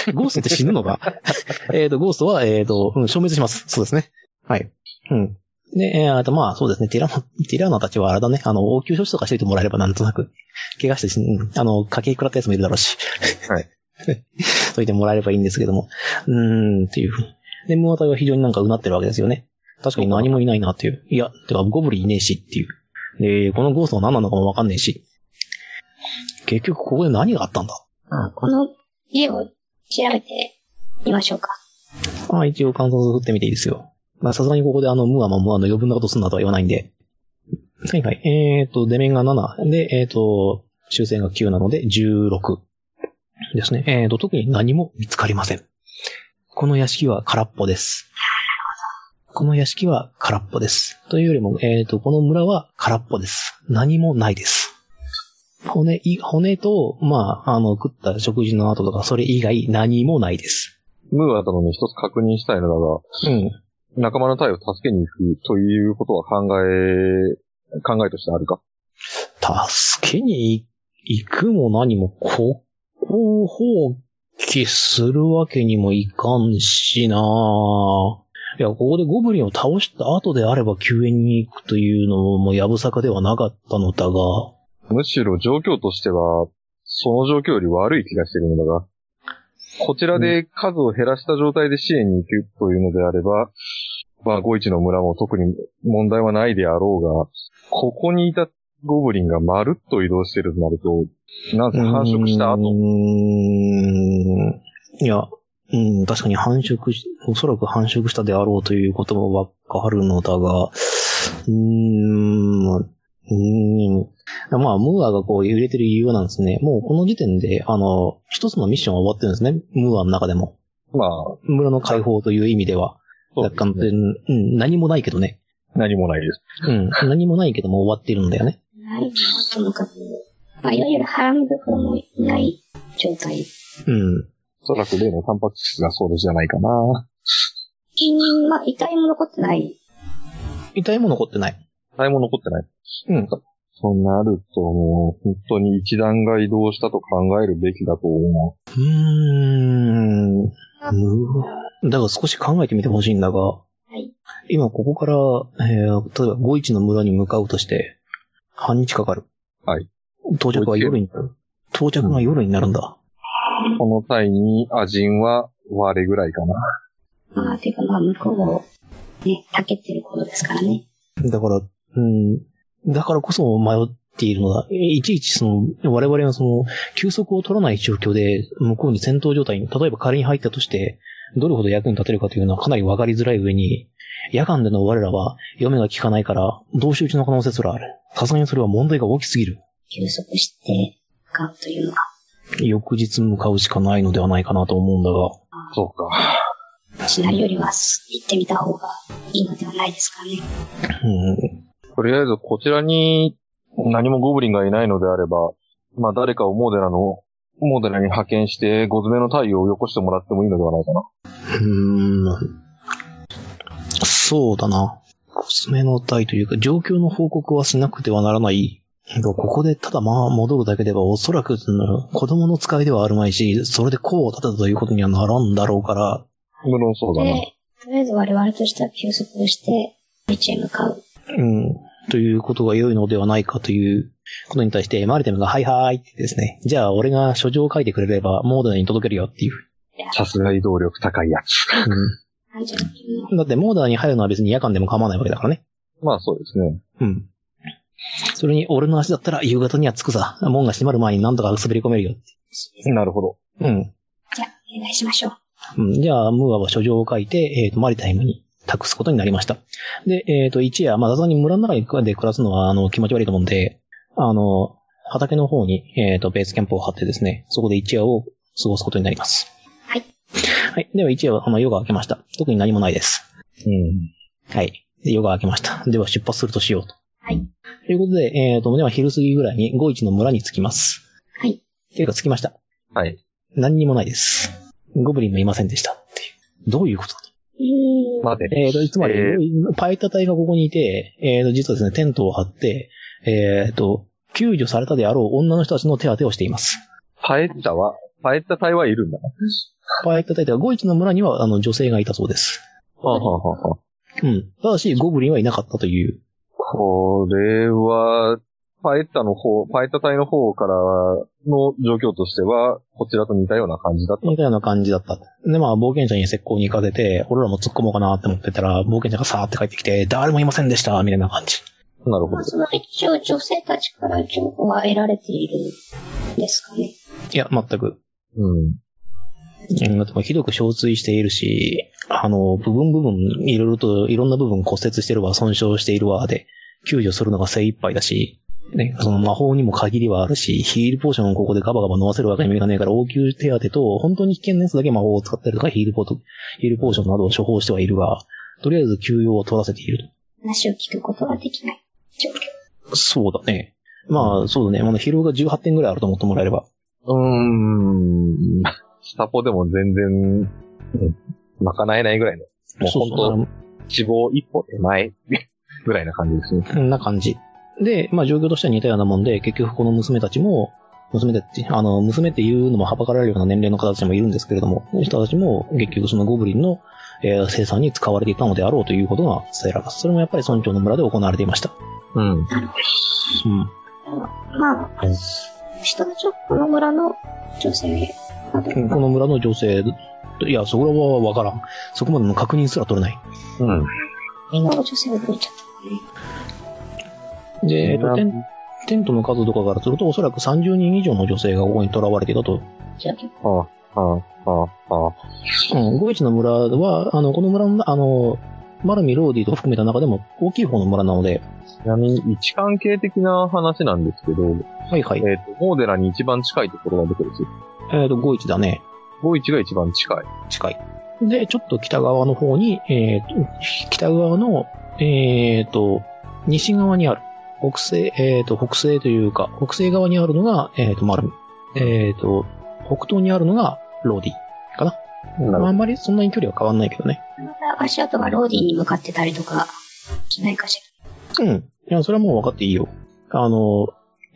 ゴーストって死ぬのか？えっと、ゴーストは、えーっと、うん、消滅します。そうですね。はい。うん。で、えー、あとまあそうですね、ティラノ、ティラーナたちはあれだね、あの、応急処置とかしておいてもらえればなんとなく、怪我してし、うん、あの、家計食らったやつもいるだろうし。はい。といてもらえればいいんですけども。うーん、っていう。で、ムーア隊は非常になんかうなってるわけですよね。確かに何もいないなっていう。いや、てか、ゴブリンいねえしっていう。で、このゴーストは何なのかもわかんねえし。結局ここで何があったんだ？まあ、この家を調べてみましょうか。まあ一応観察振ってみていいですよ。まあさすがにここであの、ムーアもムアの余分なことすんなとは言わないんで。はいはい。えーと、出面が7。で、えーと、修正が9なので16ですね。えーと、特に何も見つかりません。この屋敷は空っぽです。この屋敷は空っぽです。というよりも、えーと、この村は空っぽです。何もないです。骨い、骨と、まあ、あの、食った食事の後とか、それ以外何もないです。ムーア殿に一つ確認したいのだが、うん。仲間の隊を助けに行くということは考え、考えとしてあるか？助けに行くも何も、ここを放棄するわけにもいかんしないや、ここでゴブリンを倒した後であれば救援に行くというのもやぶさかではなかったのだが、むしろ状況としては、その状況より悪い気がしているのだが、こちらで数を減らした状態で支援に行くというのであれば、まあ、五一の村も特に問題はないであろうが、ここにいたゴブリンがまるっと移動してるとなると、なんせ繁殖した後？うー、ん。いや、うん、確かに繁殖し、おそらく繁殖したであろうということもわかるのだが、うーん、うーん。まあ、ムーアがこう揺れてる理由なんですね。もうこの時点で、あの、一つのミッションは終わってるんですね。ムーアの中でも。まあ、村の解放という意味では。そう若干、うん、何もないけどね。何もないです。うん、何もないけども終わっているんだよね。何もともかく、まあ、いわゆる腹身袋もない状態。うん。おそらく例のタンパク質がそうじゃないかな。うん、まあ、遺体も残ってない。遺体も残ってない。何も残ってない。うん。そうなると、もう、本当に一段が移動したと考えるべきだと思うーん。むだから少し考えてみてほしいんだが、い今ここから、えー、例えば51の村に向かうとして、半日かかる。はい。到着は夜になる。到着が夜になるんだ。う。この際に、アジンは我ぐらいかな。まあ、ていうかまあ、向こうを、ね、たけってることですからね。だから、うん、だからこそ迷っているのだ。いちいちその、我々はその、休息を取らない状況で、向こうに戦闘状態に、例えば仮に入ったとして、どれほど役に立てるかというのはかなり分かりづらい上に、夜間での我らは、嫁が効かないから、同士討ちの可能性すらある。さすがにそれは問題が大きすぎる。休息して、向かうというのは。翌日向かうしかないのではないかなと思うんだが。そうか。しないよりは、行ってみた方がいいのではないですかね。うん。とりあえず、こちらに何もゴブリンがいないのであれば、まあ誰かをモーデラの、モーデラに派遣して、ゴズメの太陽をよこしてもらってもいいのではないかな。うーん。そうだな。娘の体というか、状況の報告はしなくてはならない。けどここでただまあ戻るだけではおそらく子供の使いではあるまいし、それで功を立てたということにはならんだろうから、無論そうだな。で、とりあえず我々としては休息をして、道へ向かう。うん、ということが良いのではないかということに対して、マリテムがはいはーいってですね、じゃあ俺が書状を書いてくれればモードナに届けるよっていう。さすが移動力高いやつ。うなん。だってモーダーに入るのは別に夜間でも構わないわけだからね。まあそうですね。うん。それに俺の足だったら夕方には着くさ。門が閉まる前になんとか滑り込めるよって。なるほど。うん。じゃあ、お願いしましょう。うん、じゃあ、ムーアは書状を書いて、えっ、と、マリタイムに託すことになりました。で、えっ、と、一夜、まあ、さすがに村の中で暮らすのは、あの、気持ち悪いと思うんで、あの、畑の方に、えっ、と、ベースキャンプを張ってですね、そこで一夜を過ごすことになります。はい。はい。では、一夜は、あの、夜が明けました。特に何もないです。うん。はい。で夜が明けました。では、出発するとしようと。はい。ということで、えっ、と、では、昼過ぎぐらいに、ゴイチの村に着きます。はい。というか、着きました。はい。何にもないです。ゴブリンもいませんでした。っていう。どういうことだうーん。待て。えっ、と、つまり、えパイタ隊がここにいて、えっ、と、実はですね、テントを張って、えっ、と、救助されたであろう女の人たちの手当てをしています。パエッタは、パエッタ隊はいるんだな。パイタ隊では、ゴイチの村には、あの、女性がいたそうです。はあ、はあはあはあ、うん。ただし、ゴブリンはいなかったという。これは、パエッタの方、パエッタ隊の方からの状況としては、こちらと似たような感じだった。みたいな感じだった。で、まあ、冒険者に石膏に行かせて、俺らも突っ込もうかなって思ってたら、冒険者がさーって帰ってきて、誰もいませんでしたみたいな感じ。なるほどまあ、。その一応女性たちから情報は得られているんですかね。いや、全く。うん。うんだってもうひどく憔悴しているし、あの、部分部分、いろいろと、いろんな部分骨折してるわ、損傷しているわ、で、救助するのが精一杯だし、ね、その魔法にも限りはあるし、ヒールポーションをここでガバガバ飲ませるわけにもいかねえから、応急手当と、本当に危険なやつだけ魔法を使ったりとか、ヒールポート、ヒールポーションなどを処方してはいるが、とりあえず休養を取らせている話を聞くことはできない状況。と。そうだね。まあ、そうだね。まだ疲労が18点ぐらいあると思ってもらえれば。うーん。スタポでも全然、うん、賄えないぐらいの。もうそう本そう当死亡一歩手前ぐらいな感じですね。こんな感じ。で、まあ状況としては似たようなもんで、結局この娘たちも、娘たち、あの、娘っていうのもはばかられるような年齢の方たちもいるんですけれども、この人たちも結局そのゴブリンの、えー生産に使われていたのであろうということが伝えられます。それもやっぱり村長の村で行われていました。うん。なるほうん。ど。まあ、人たちはこの村の女性この村の女性、いや、それはわからん。そこまでの確認すら取れない。うん。みんなの女性が動いちゃったね。で、えっと、テンテントの数とかからすると、おそらく30人以上の女性がここに囚われていたと。じゃあ結構、ああ、ああ、ああ、あうん、ゴイチの村は、あの、この村の、あの、マルミ、ローディと含めた中でも大きい方の村なので、ちなみに位置関係的な話なんですけど、はいはい。えっ、と、モーデラに一番近いところはどこです？えっ、と、ゴイチだね。?51 が一番近い。近い。で、ちょっと北側の方に、えーと、北側の、えっ、と、西側にある、北西、えっ、と、北西というか、北西側にあるのが、えっ、と、マルミ。えっ、と、北東にあるのが、ローディかな。まあ、あんまりそんなに距離は変わんないけどね。また足跡がローディに向かってたりとかしないかしうん。いや、それはもう分かっていいよ。あの、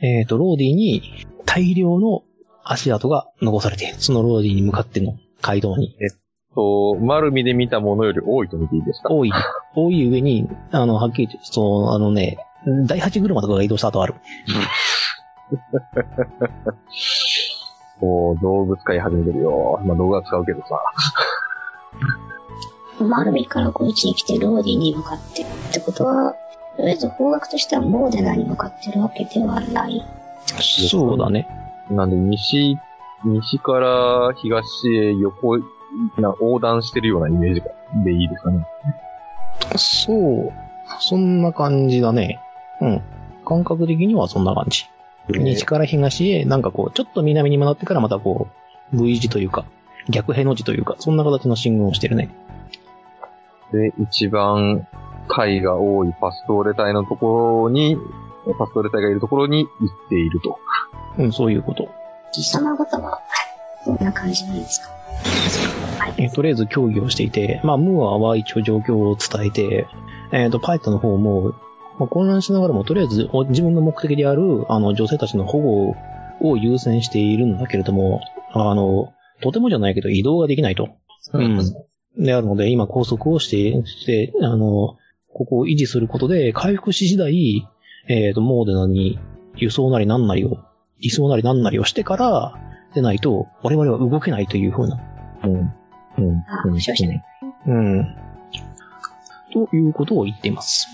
えっ、と、ローディに大量の足跡が残されて。そのローディに向かっての街道に。そう、マルミで見たものより多いと見ていいですか？多い、多い上に、あの、はっきり言って、そう、あのね、第八車とかが移動した後ある。こう、動物飼い始めてるよ。まあ、動画は使うけどさ。ら。マルビからこっちに来てローディに向かってってことは、とりあえず方角としてはモーデナに向かってるわけではない。そうだね。なんで、西、西から東へ横、な横断してるようなイメージでいいですかね。そう、そんな感じだね。うん。感覚的にはそんな感じ。西から東へ、なんかこう、ちょっと南に回ってからまたこう、V 字というか、逆への字というか、そんな形の信号をしてるね。で、一番貝が多いパストーレ隊のところに、パストーレ隊がいるところに行っていると。うん、そういうこと。貴様方は、どんな感じなんですか？はい。えーとりあえず協議をしていて、まあ、ムーアは一応状況を伝えて、えっ、と、パイトの方も、まあ、混乱しながらも、とりあえずお自分の目的である、あの、女性たちの保護を優先しているんだけれども、あの、とてもじゃないけど移動ができないと。うん。であるので、今拘束をして、して、あの、ここを維持することで、回復し次第、えっ、と、モーデナに輸送なりなんなりを、移送なりなんなりをしてから、でないと、我々は動けないというふうなうん。うん。あ、うん。うん。ということを言っています。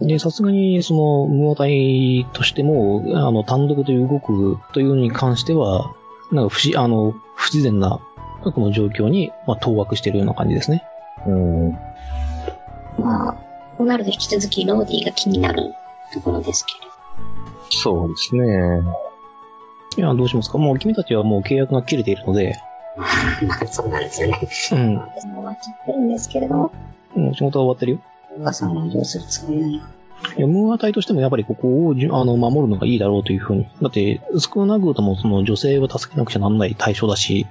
で、さすがに、その、無ア隊としても、あの、単独で動くというのに関しては、なんか不思、あの、不自然な、この状況に、まあ、当惑しているような感じですね。うん。まあ、こうなると引き続きローディが気になるところですけれど。そうですね。いや、どうしますか？もう君たちはもう契約が切れているので、まあ、そうなんですよね。うん。私も終わっちゃってるんですけれども、もう仕事は終わってるよ。噂はどうするつもりなのか。いや、ムーア隊としてもやっぱりここをあの守るのがいいだろうというふうに。だって、少なくともその女性を助けなくちゃなんない対象だし、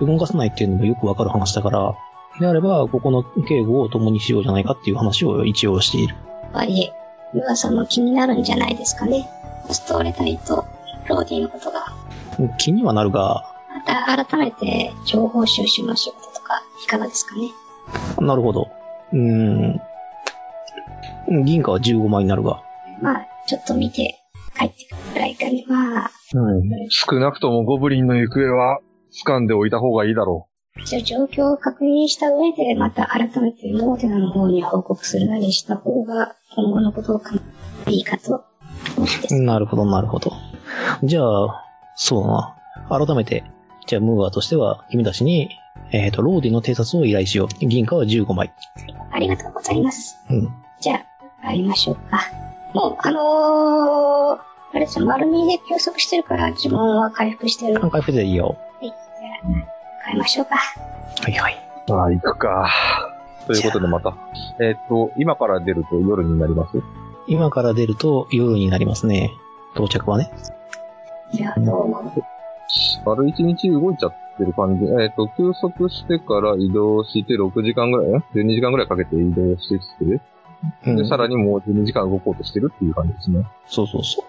動かさないっていうのもよくわかる話だから、であれば、ここの警護を共にしようじゃないかっていう話を一応している。やっぱり、噂も気になるんじゃないですかね。ストーレ隊とローディのことが。気にはなるが、また改めて情報収集の仕事とかいかがですかね。なるほど。うーん。銀貨は15枚になるが。まあ、ちょっと見て帰ってくるくらいかね。まあ、少なくともゴブリンの行方は掴んでおいた方がいいだろ一応状況を確認した上で、また改めてモーデナの方に報告するなりした方が、今後のことを考えていいかと思って。なるほど、なるほど。じゃあ、そうだな。改めて、じゃあ、ムーアとしては、君たちに、えっ、と、ローディの偵察を依頼しよう。銀貨は15枚。ありがとうございます。うん。じゃあ、帰りましょうか。もう、あのー、あれですよ、丸みで休息してるから、呪文は回復してる。はい、回復でいいよ。じゃあ、帰りましょうか。はいはい。う。ああ、行くか。ということでまた。えーっと、今から出ると夜になります？今から出ると夜になりますね。到着はね。じゃあ、どうも。丸一日動いちゃってる感じ。えーっと、休息してから移動して6時間ぐらい ?12 時間ぐらいかけて移動してきて、うん。で、さらにもう12時間動こうとしてるっていう感じですね。そうそうそ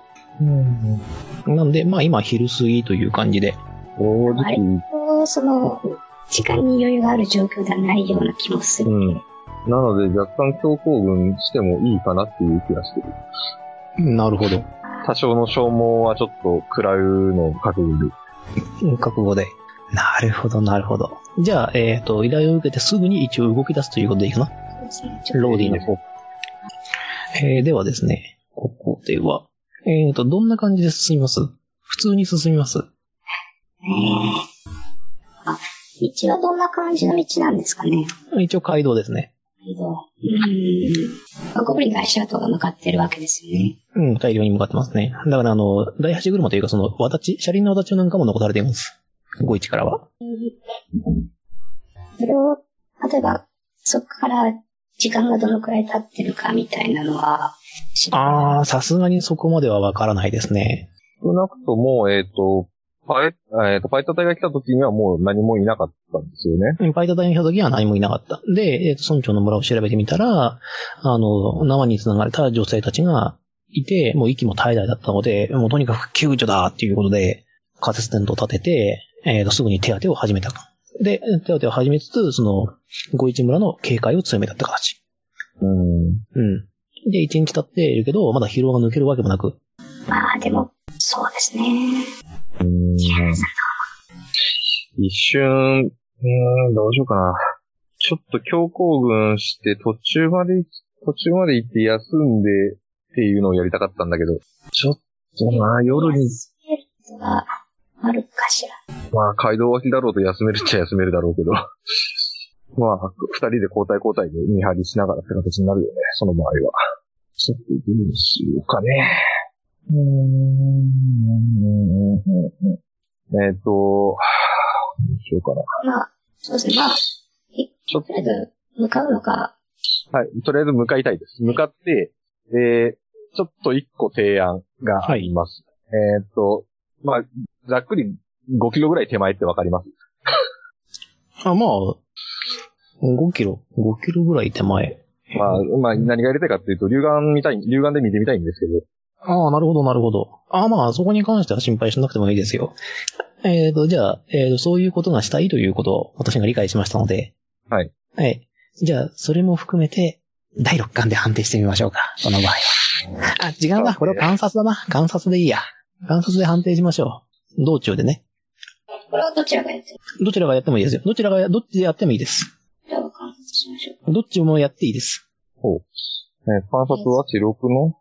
う。なんで、まあ今昼過ぎという感じで。正あれ直、その、時間に余裕がある状況ではないような気もする。うん。なので若干強行軍してもいいかなっていう気がしてる。なるほど。あ多少の消耗はちょっと食らうのを覚悟で。うん覚悟で。なるほど、なるほど。じゃあ、えっ、と、依頼を受けてすぐに一応動き出すということでいいかな？ローディーの方。えー、ではですね、ここでは、えっ、と、どんな感じで進みます？普通に進みます？とね。あ、道はどんな感じの道なんですかね？一応街道ですね。けど、うーん。ゴブリンが足跡が向かってるわけですよね。うん、大量に向かってますね。だからあの、第八車というかその、渡ち、車輪の渡ちなんかも残されています。51からは。それを、例えば、そこから時間がどのくらい経ってるかみたいなのは、あー、さすがにそこまではわからないですね。少なくとも、えっ、と、パイ、えっ、と、パイタ隊が来た時にはもう何もいなかったんですよね。うんパイタ隊に来た時は何もいなかった。で、えっ、と、村長の村を調べてみたら、あの、縄に繋がれた女性たちがいて、もう息も絶え絶えだったので、もうとにかく救助だっていうことで、仮設テントを立てて、えっ、と、すぐに手当てを始めた。で、手当てを始めつつ、その、五一村の警戒を強めたって形。うん。うん。で、一日経っているけど、まだ疲労が抜けるわけもなく。まあ、でも、そうですね。うん一瞬、うーん、どうしようかな。ちょっと強行軍して途中まで、途中まで行って休んでっていうのをやりたかったんだけど、ちょっとな、夜に、あるかしら。まあ、街道脇だろうと休めるっちゃ休めるだろうけど。まあ、二人で交代交代で見張りしながらって形になるよね、その場合は。ちょっとどうしようかね。うーん。えっ、と、どうしようかな。まあ、そうですね。まあ、いちょっととりあえず、向かうのか、はい。とりあえず向かいたいです。向かって、えー、ちょっと一個提案があります。えーっと、まあ、ざっくり5キロぐらい手前ってわかります？あ、まあ、5キロ、5キロぐらい手前。まあ、まあ、何がやりたいかっていうと、龍眼見たい、龍眼で見てみたいんですけど、ああ、なるほど、なるほど。ああ、まあ、そこに関しては心配しなくてもいいですよ。えっ、と、じゃあ、えーと、そういうことがしたいということを私が理解しましたので。はい。はい。じゃあ、それも含めて、第6巻で判定してみましょうか。この場合は。あ、違うな。これは観察だな。観察でいいや。観察で判定しましょう。道中でね。これはどちらがやってる？どちらがやってもいいですよ。どちらがや、どっちでやってもいいです。観察しましょう。どっちもやっていいです。ほう。えー観察は記録の？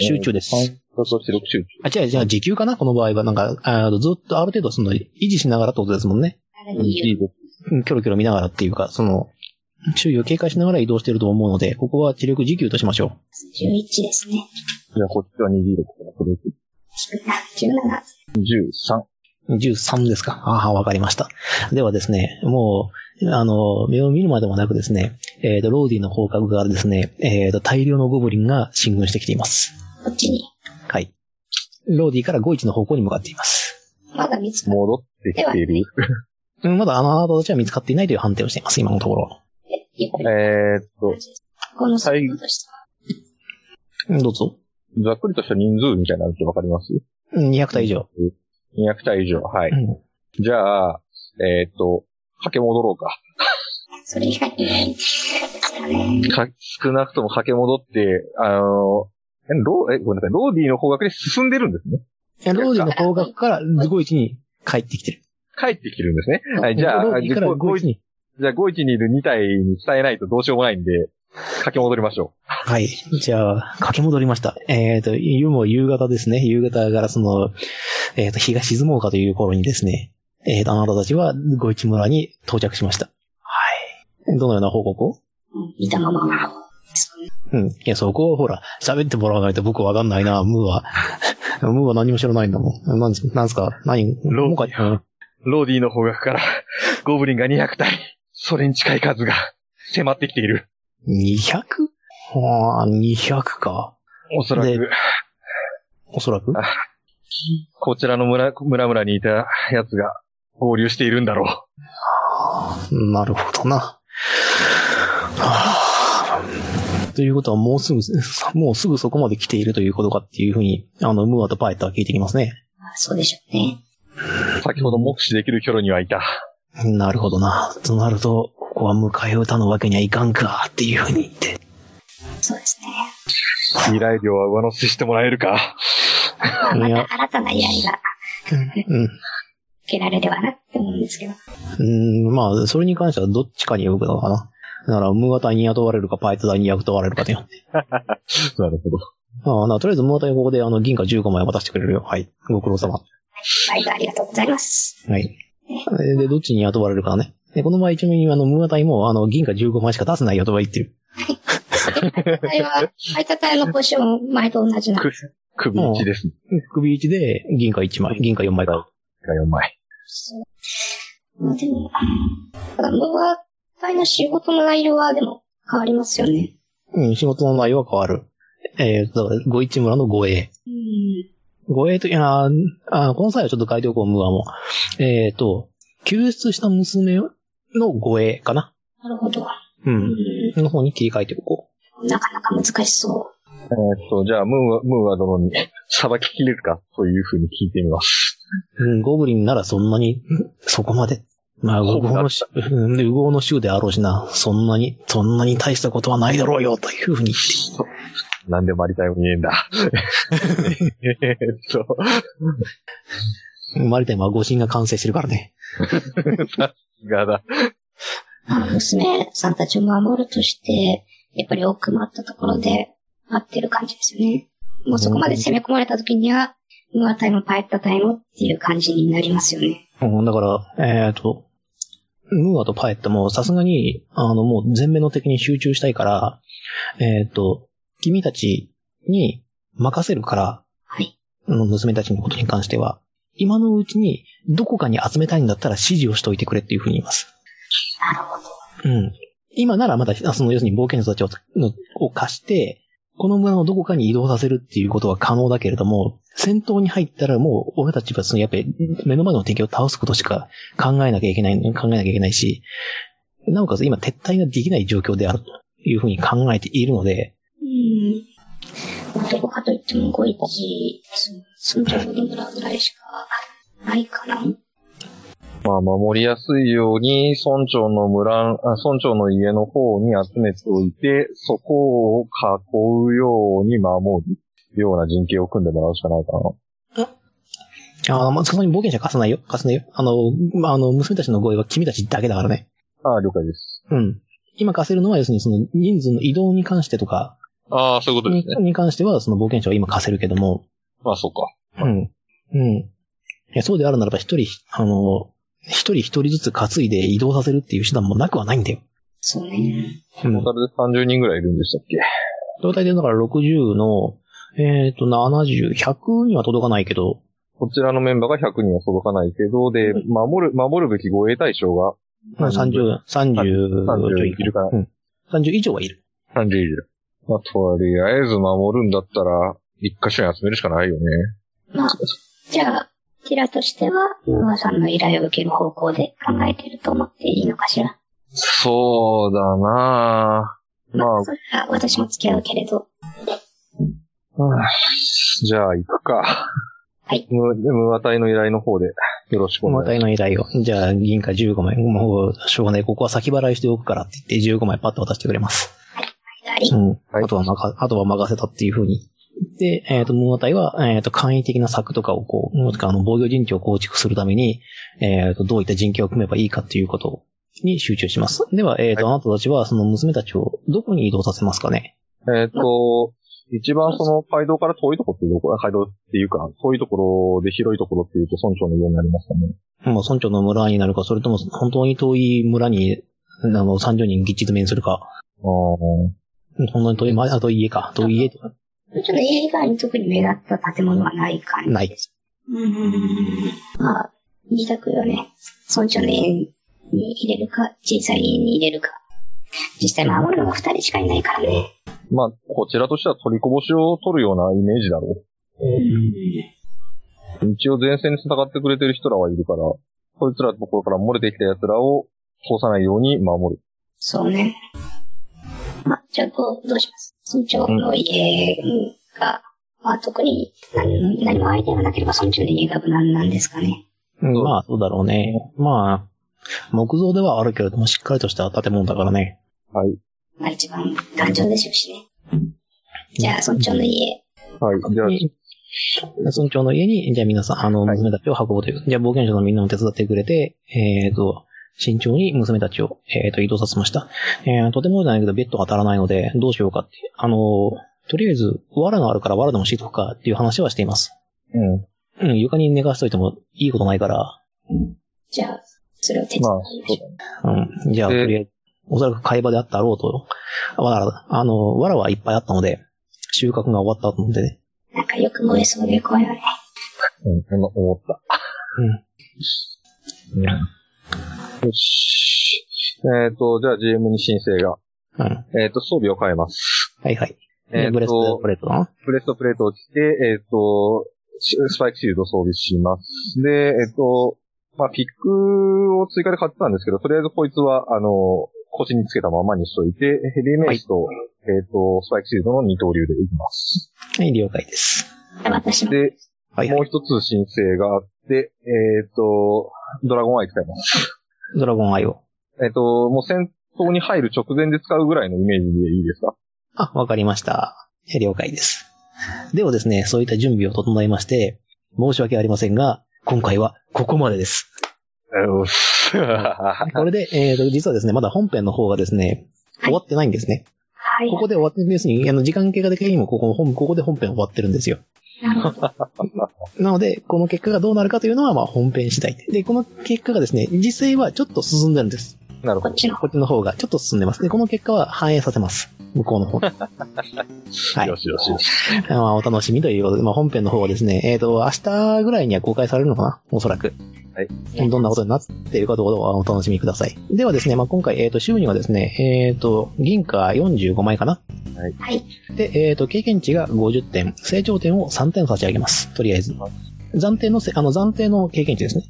集中です。観察は記録集中。あ、違う、じゃあ時給かな？この場合は。なんか、あずっとある程度その、維持しながらってことですもんね。う。うんキョロキョロ見ながらっていうか、その、周囲を警戒しながら移動していると思うので、ここは知力時給としましょ11ですね。じゃあ、こっちは26から、これ17。13。う。13ですかああ、わかりました。ではですね、もう、あの、目を見るまでもなくですね、えっ、と、ローディの方角からですね、えっ、と、大量のゴブリンが進軍してきています。こっちに。はい。ローディから51の方向に向かっています。まだ見つかっ戻ってきている。うん、まだあのあなたたちは見つかっていないという判定をしています、今のところ。えーっと、このスピードとしては。うんどうぞ。ざっくりとした人数みたいなのってわかります？うん200体以上。200体以上。はい。うんじゃあ、えーっと、駆け戻ろうか。それ以外にか少なくとも駆け戻って、あの、え、ロー、え、ごめんなさい、ローディの方角で進んでるんですね。いやローディの方角からゴイチに帰ってきてる。帰ってきてるんですね。はい、じゃあ、ローディからゴイチに。じゃあ、ゴイチにいる2体に伝えないとどうしようもないんで、駆け戻りましょはい。じゃあ、駆け戻りました。えっ、と、夕も夕方ですね。夕方からその、えっ、と、日が沈もうかという頃にですね、えっ、と、あなたたちはゴイチ村に到着しました。はい。どのような報告を？うん見たままの。うん。いや、そこをほら、喋ってもらわないと僕わかんないな、ムーは。ムーは何も知らないんだもん。なんですなんすか？何ローもうかうんう。ローディの方角から、ゴブリンが200体。それに近い数が迫ってきている。200? はあ、200か。おそらでく、おそらく？こちらの村、村々にいた奴が合流しているんだろう。なるほどな。はあということはもうすぐ、もうすぐそこまで来ているということかっていうふうに、あの、ムーアとパイタは聞いてきますね。あそうでしょうね。先ほど目視できる距離にはいた。なるほどな。となると、ここは迎え撃たぬわけにはいかんかっていうふうに言って。そうですね。依頼料は上乗せしてもらえるか。まあ、た新たな依頼がうん。受けられればなって思うんですけど。うん、まあ、それに関してはどっちかに動くのかな。だから、ムーア隊に雇われるか、パイツ隊に雇われるかで。あ なるほど。あ、なとりあえずムーア隊はここで、あの、銀貨15枚渡してくれるよ。はい。ご苦労様。はい、ありがとうございます。はい。で、でどっちに雇われるかね。で、この場合、ちなみに、あの、ムーア隊も、あの、銀貨15枚しか出せないよとは言ってる。あれは、相田隊のポジション、前と同じな。く首打ちですね。首1で、銀貨1枚、銀貨4枚か。が4枚。そう。まあでも、ただ、ムーア隊の仕事の内容はでも変わりますよね。うん、仕事の内容は変わる。えー、だから、五一村の護衛。うん。護衛と、いやーあーこの際はちょっと書いておこう、ムーアも。えっ、と、救出した娘の護衛かな。なるほど。う。うんん。の方に切り替えておこなかなか難しそえーっと、じゃあ、ムーア、ムーア殿に、さばききれるか？というふうに聞いてみます。う。うん、ゴブリンならそんなに、うんそこまで。まあ、ウゴウのし、うんでウゴウの州であろうしな、そんなに、そんなに大したことはないだろうよ、というふうに言って。なんでマリタイムに言えんだ。えーっと、マリタイムは誤信が完成してるからね。がだ。あ、娘さんたちを守るとして、やっぱり奥まったところで待ってる感じですよね。もうそこまで攻め込まれた時には、ムーア隊もパイッタ隊もっていう感じになりますよね。うん、だから、えっ、と、ムーアとパエットもさすがに、あの、もう全面の敵に集中したいから、えっ、と、君たちに任せるから、はい。あの娘たちのことに関しては、今のうちにどこかに集めたいんだったら指示をしといてくれっていうふうに言います。なるほど。うん。今ならまだ、その要するに冒険者たちをを貸して、この村のどこかに移動させるっていうことは可能だけれども、戦闘に入ったらもう俺たちはそのやっぱり目の前の敵を倒すことしか考えなきゃいけない、考えなきゃいけないし、なおかつ今撤退ができない状況であるというふうに考えているので、うん。どこかといっても、ゴイチ、そのところぐらいしかないかな？まあ、守りやすいように、村長の村、あ村長の家の方に集めておいて、そこを囲うように守るような陣形を組んでもらうしかないかな。ああ、まあ、そこに冒険者貸さないよ。貸さないよ。あの、まあ、あの、娘たちの声は君たちだけだからね。ああ、了解です。うん。今貸せるのは要するにその人数の移動に関してとかああ、そういうことにに関してはその冒険者は今貸せるけども、まあ、そうか。うん。うん。いやそうであるならば一人、あの、一人一人ずつ担いで移動させるっていう手段もなくはないんだよ。そうね。うんトー。タルで30人ぐらいいるんでしたっけ？状態でだから60の、えっ、と、70、100には届かないけど、こちらのメンバーが100人は届かないけど、で、守る、守るべき護衛対象がまあ30、30、30いるかなうん。30以上はいる。30いる。まあ、とりあえず守るんだったら、一箇所に集めるしかないよね。まあ、じゃあ、ティラとしては、ムーアさんの依頼を受ける方向で考えていると思っていいのかしら？そうだなぁ。まあそれは私も付き合うけれど。はあじゃあ、行くか。はい。ムムーア隊の依頼の方で、よろしくおまた願いしの依頼を。じゃあ、銀貨15枚。もう、しょうがない。ここは先払いしておくからって言って15枚パッと渡してくれます。はい。うん。はいあとは任、あとは任せたっていう風に。で、えっ、と、ムーア隊は、えっ、と、簡易的な策とかをこう、もしくはあの、防御陣地を構築するために、えっ、と、どういった陣形を組めばいいかっていうことに集中します。では、えっ、と、あなたたちは、その娘たちをどこに移動させますかね？えっ、と、一番その街道から遠いところっていうところ、街道っていうか、遠いところで広いところっていうと村長の家になりますかね。もう村長の村になるか、それとも本当に遠い村に、あの、30人ぎっち詰めにするか。あー本当に遠い、まあ、遠い家か。遠い家とか、ちょっと家以外に特に目立った建物はない感じ。ない。うーん。まあ、自宅をね、村長の家に入れるか、小さい家に入れるか。実際守るのが二人しかいないからね。まあ、こちらとしては取りこぼしを取るようなイメージだろう。一応前線に戦ってくれてる人らはいるから、こいつらのところから漏れてきた奴らを通さないように守る。そうね。まあ、じゃあどう、どうします？村長の家が、まあ特に何何もアイデアがなければ村長の家が無難なんですかね。うんまあ、そうだろうね。まあ、木造ではあるけれども、しっかりとした建物だからね。はい。まあ一番頑丈でしょうしね。じゃあ村長の家、はい。じゃあ、に村長の家に、じゃあ皆さん、あの、はい娘たちを運ぼうという。じゃあ冒険者のみんなも手伝ってくれて、えっ、と、慎重に娘たちを、えっ、と、移動させました。えー、とてもじゃないけど、ベッドが当たらないので、どうしようかって。あの、とりあえず、藁があるから藁でも敷いとくかっていう話はしています。うん。うん、床に寝かしといてもいいことないから、じゃあ、それを手伝まあ、いましょそう。うん、じゃあ、とでりあえず、おそらく会話であったろうと。あ藁だ、あの、藁はいっぱいあったので、収穫が終わったのでね。う。なんかよく燃えそうで怖いわね。うん、そんな思った。うん。よし。えっ、と、じゃあ GM に申請が。うん。えっ、と、装備を変えます。はいはい。えっ、ブレストとプ、レート。ブレストプレートを着て、えっ、と、シスパイクシールドを装備します。で、えっ、と、まあ、ピックを追加で買ってたんですけど、とりあえずこいつは、あの、腰につけたままにしといて、ヘビーメイスと、えっ、と、スパイクシールドの二刀流でいきます。はい、了解です。私も。で、はいはい。もう一つ申請があって、えっ、と、ドラゴンアイ使います。ドラゴンアイを。えっ、と、もう戦闘に入る直前で使うぐらいのイメージでいいですか？あ、わかりました。え了解です。ではですね、そういった準備を整えまして、申し訳ありませんが、今回はここまでです。これで、えーと、実はですね、まだ本編の方がですね、終わってないんですね。はい。ここで終わってる別に、あの、時間経過的にもここ本、ここで本編終わってるんですよ。なるほど。なので、この結果がどうなるかというのは、まあ、本編次第で。で、この結果がですね、実際はちょっと進んでるんです。なるほど。こっちの。こっちの方がちょっと進んでます。で、この結果は反映させます。向こうの方。はいよ。しよしよし。まあ、お楽しみということで、まあ、本編の方はですね、えっ、と、明日ぐらいには公開されるのかな？おそらく。はい。どんなことになっているかどうかはお楽しみください。ではですね、まあ、今回、えっ、と、収入がですね、えっ、と、銀貨45枚かな？はい。で、えっ、と、経験値が50点、成長点を3点差し上げます。とりあえず。暫定のせ、あの、暫定の経験値ですね。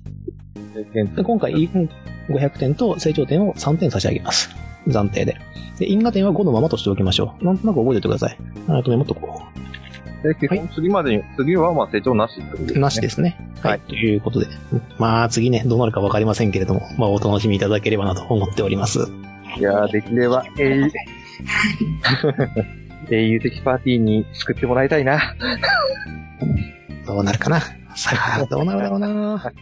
で今回、500点と成長点を3点差し上げます。暫定で。で、因果点は5のままとしておきましょう。なんとなく覚えておいてください。あとメモっとこで、基本次までに、次はまあ成長なしってことですう。ね。なしですね。はい。ということで。まあ、次ね、どうなるかわかりませんけれども、まあ、お楽しみいただければなと思っております。いやー、できれば、英雄、英雄的パーティーに救ってもらいたいな。どうなるかなさあ、どうなるだろうな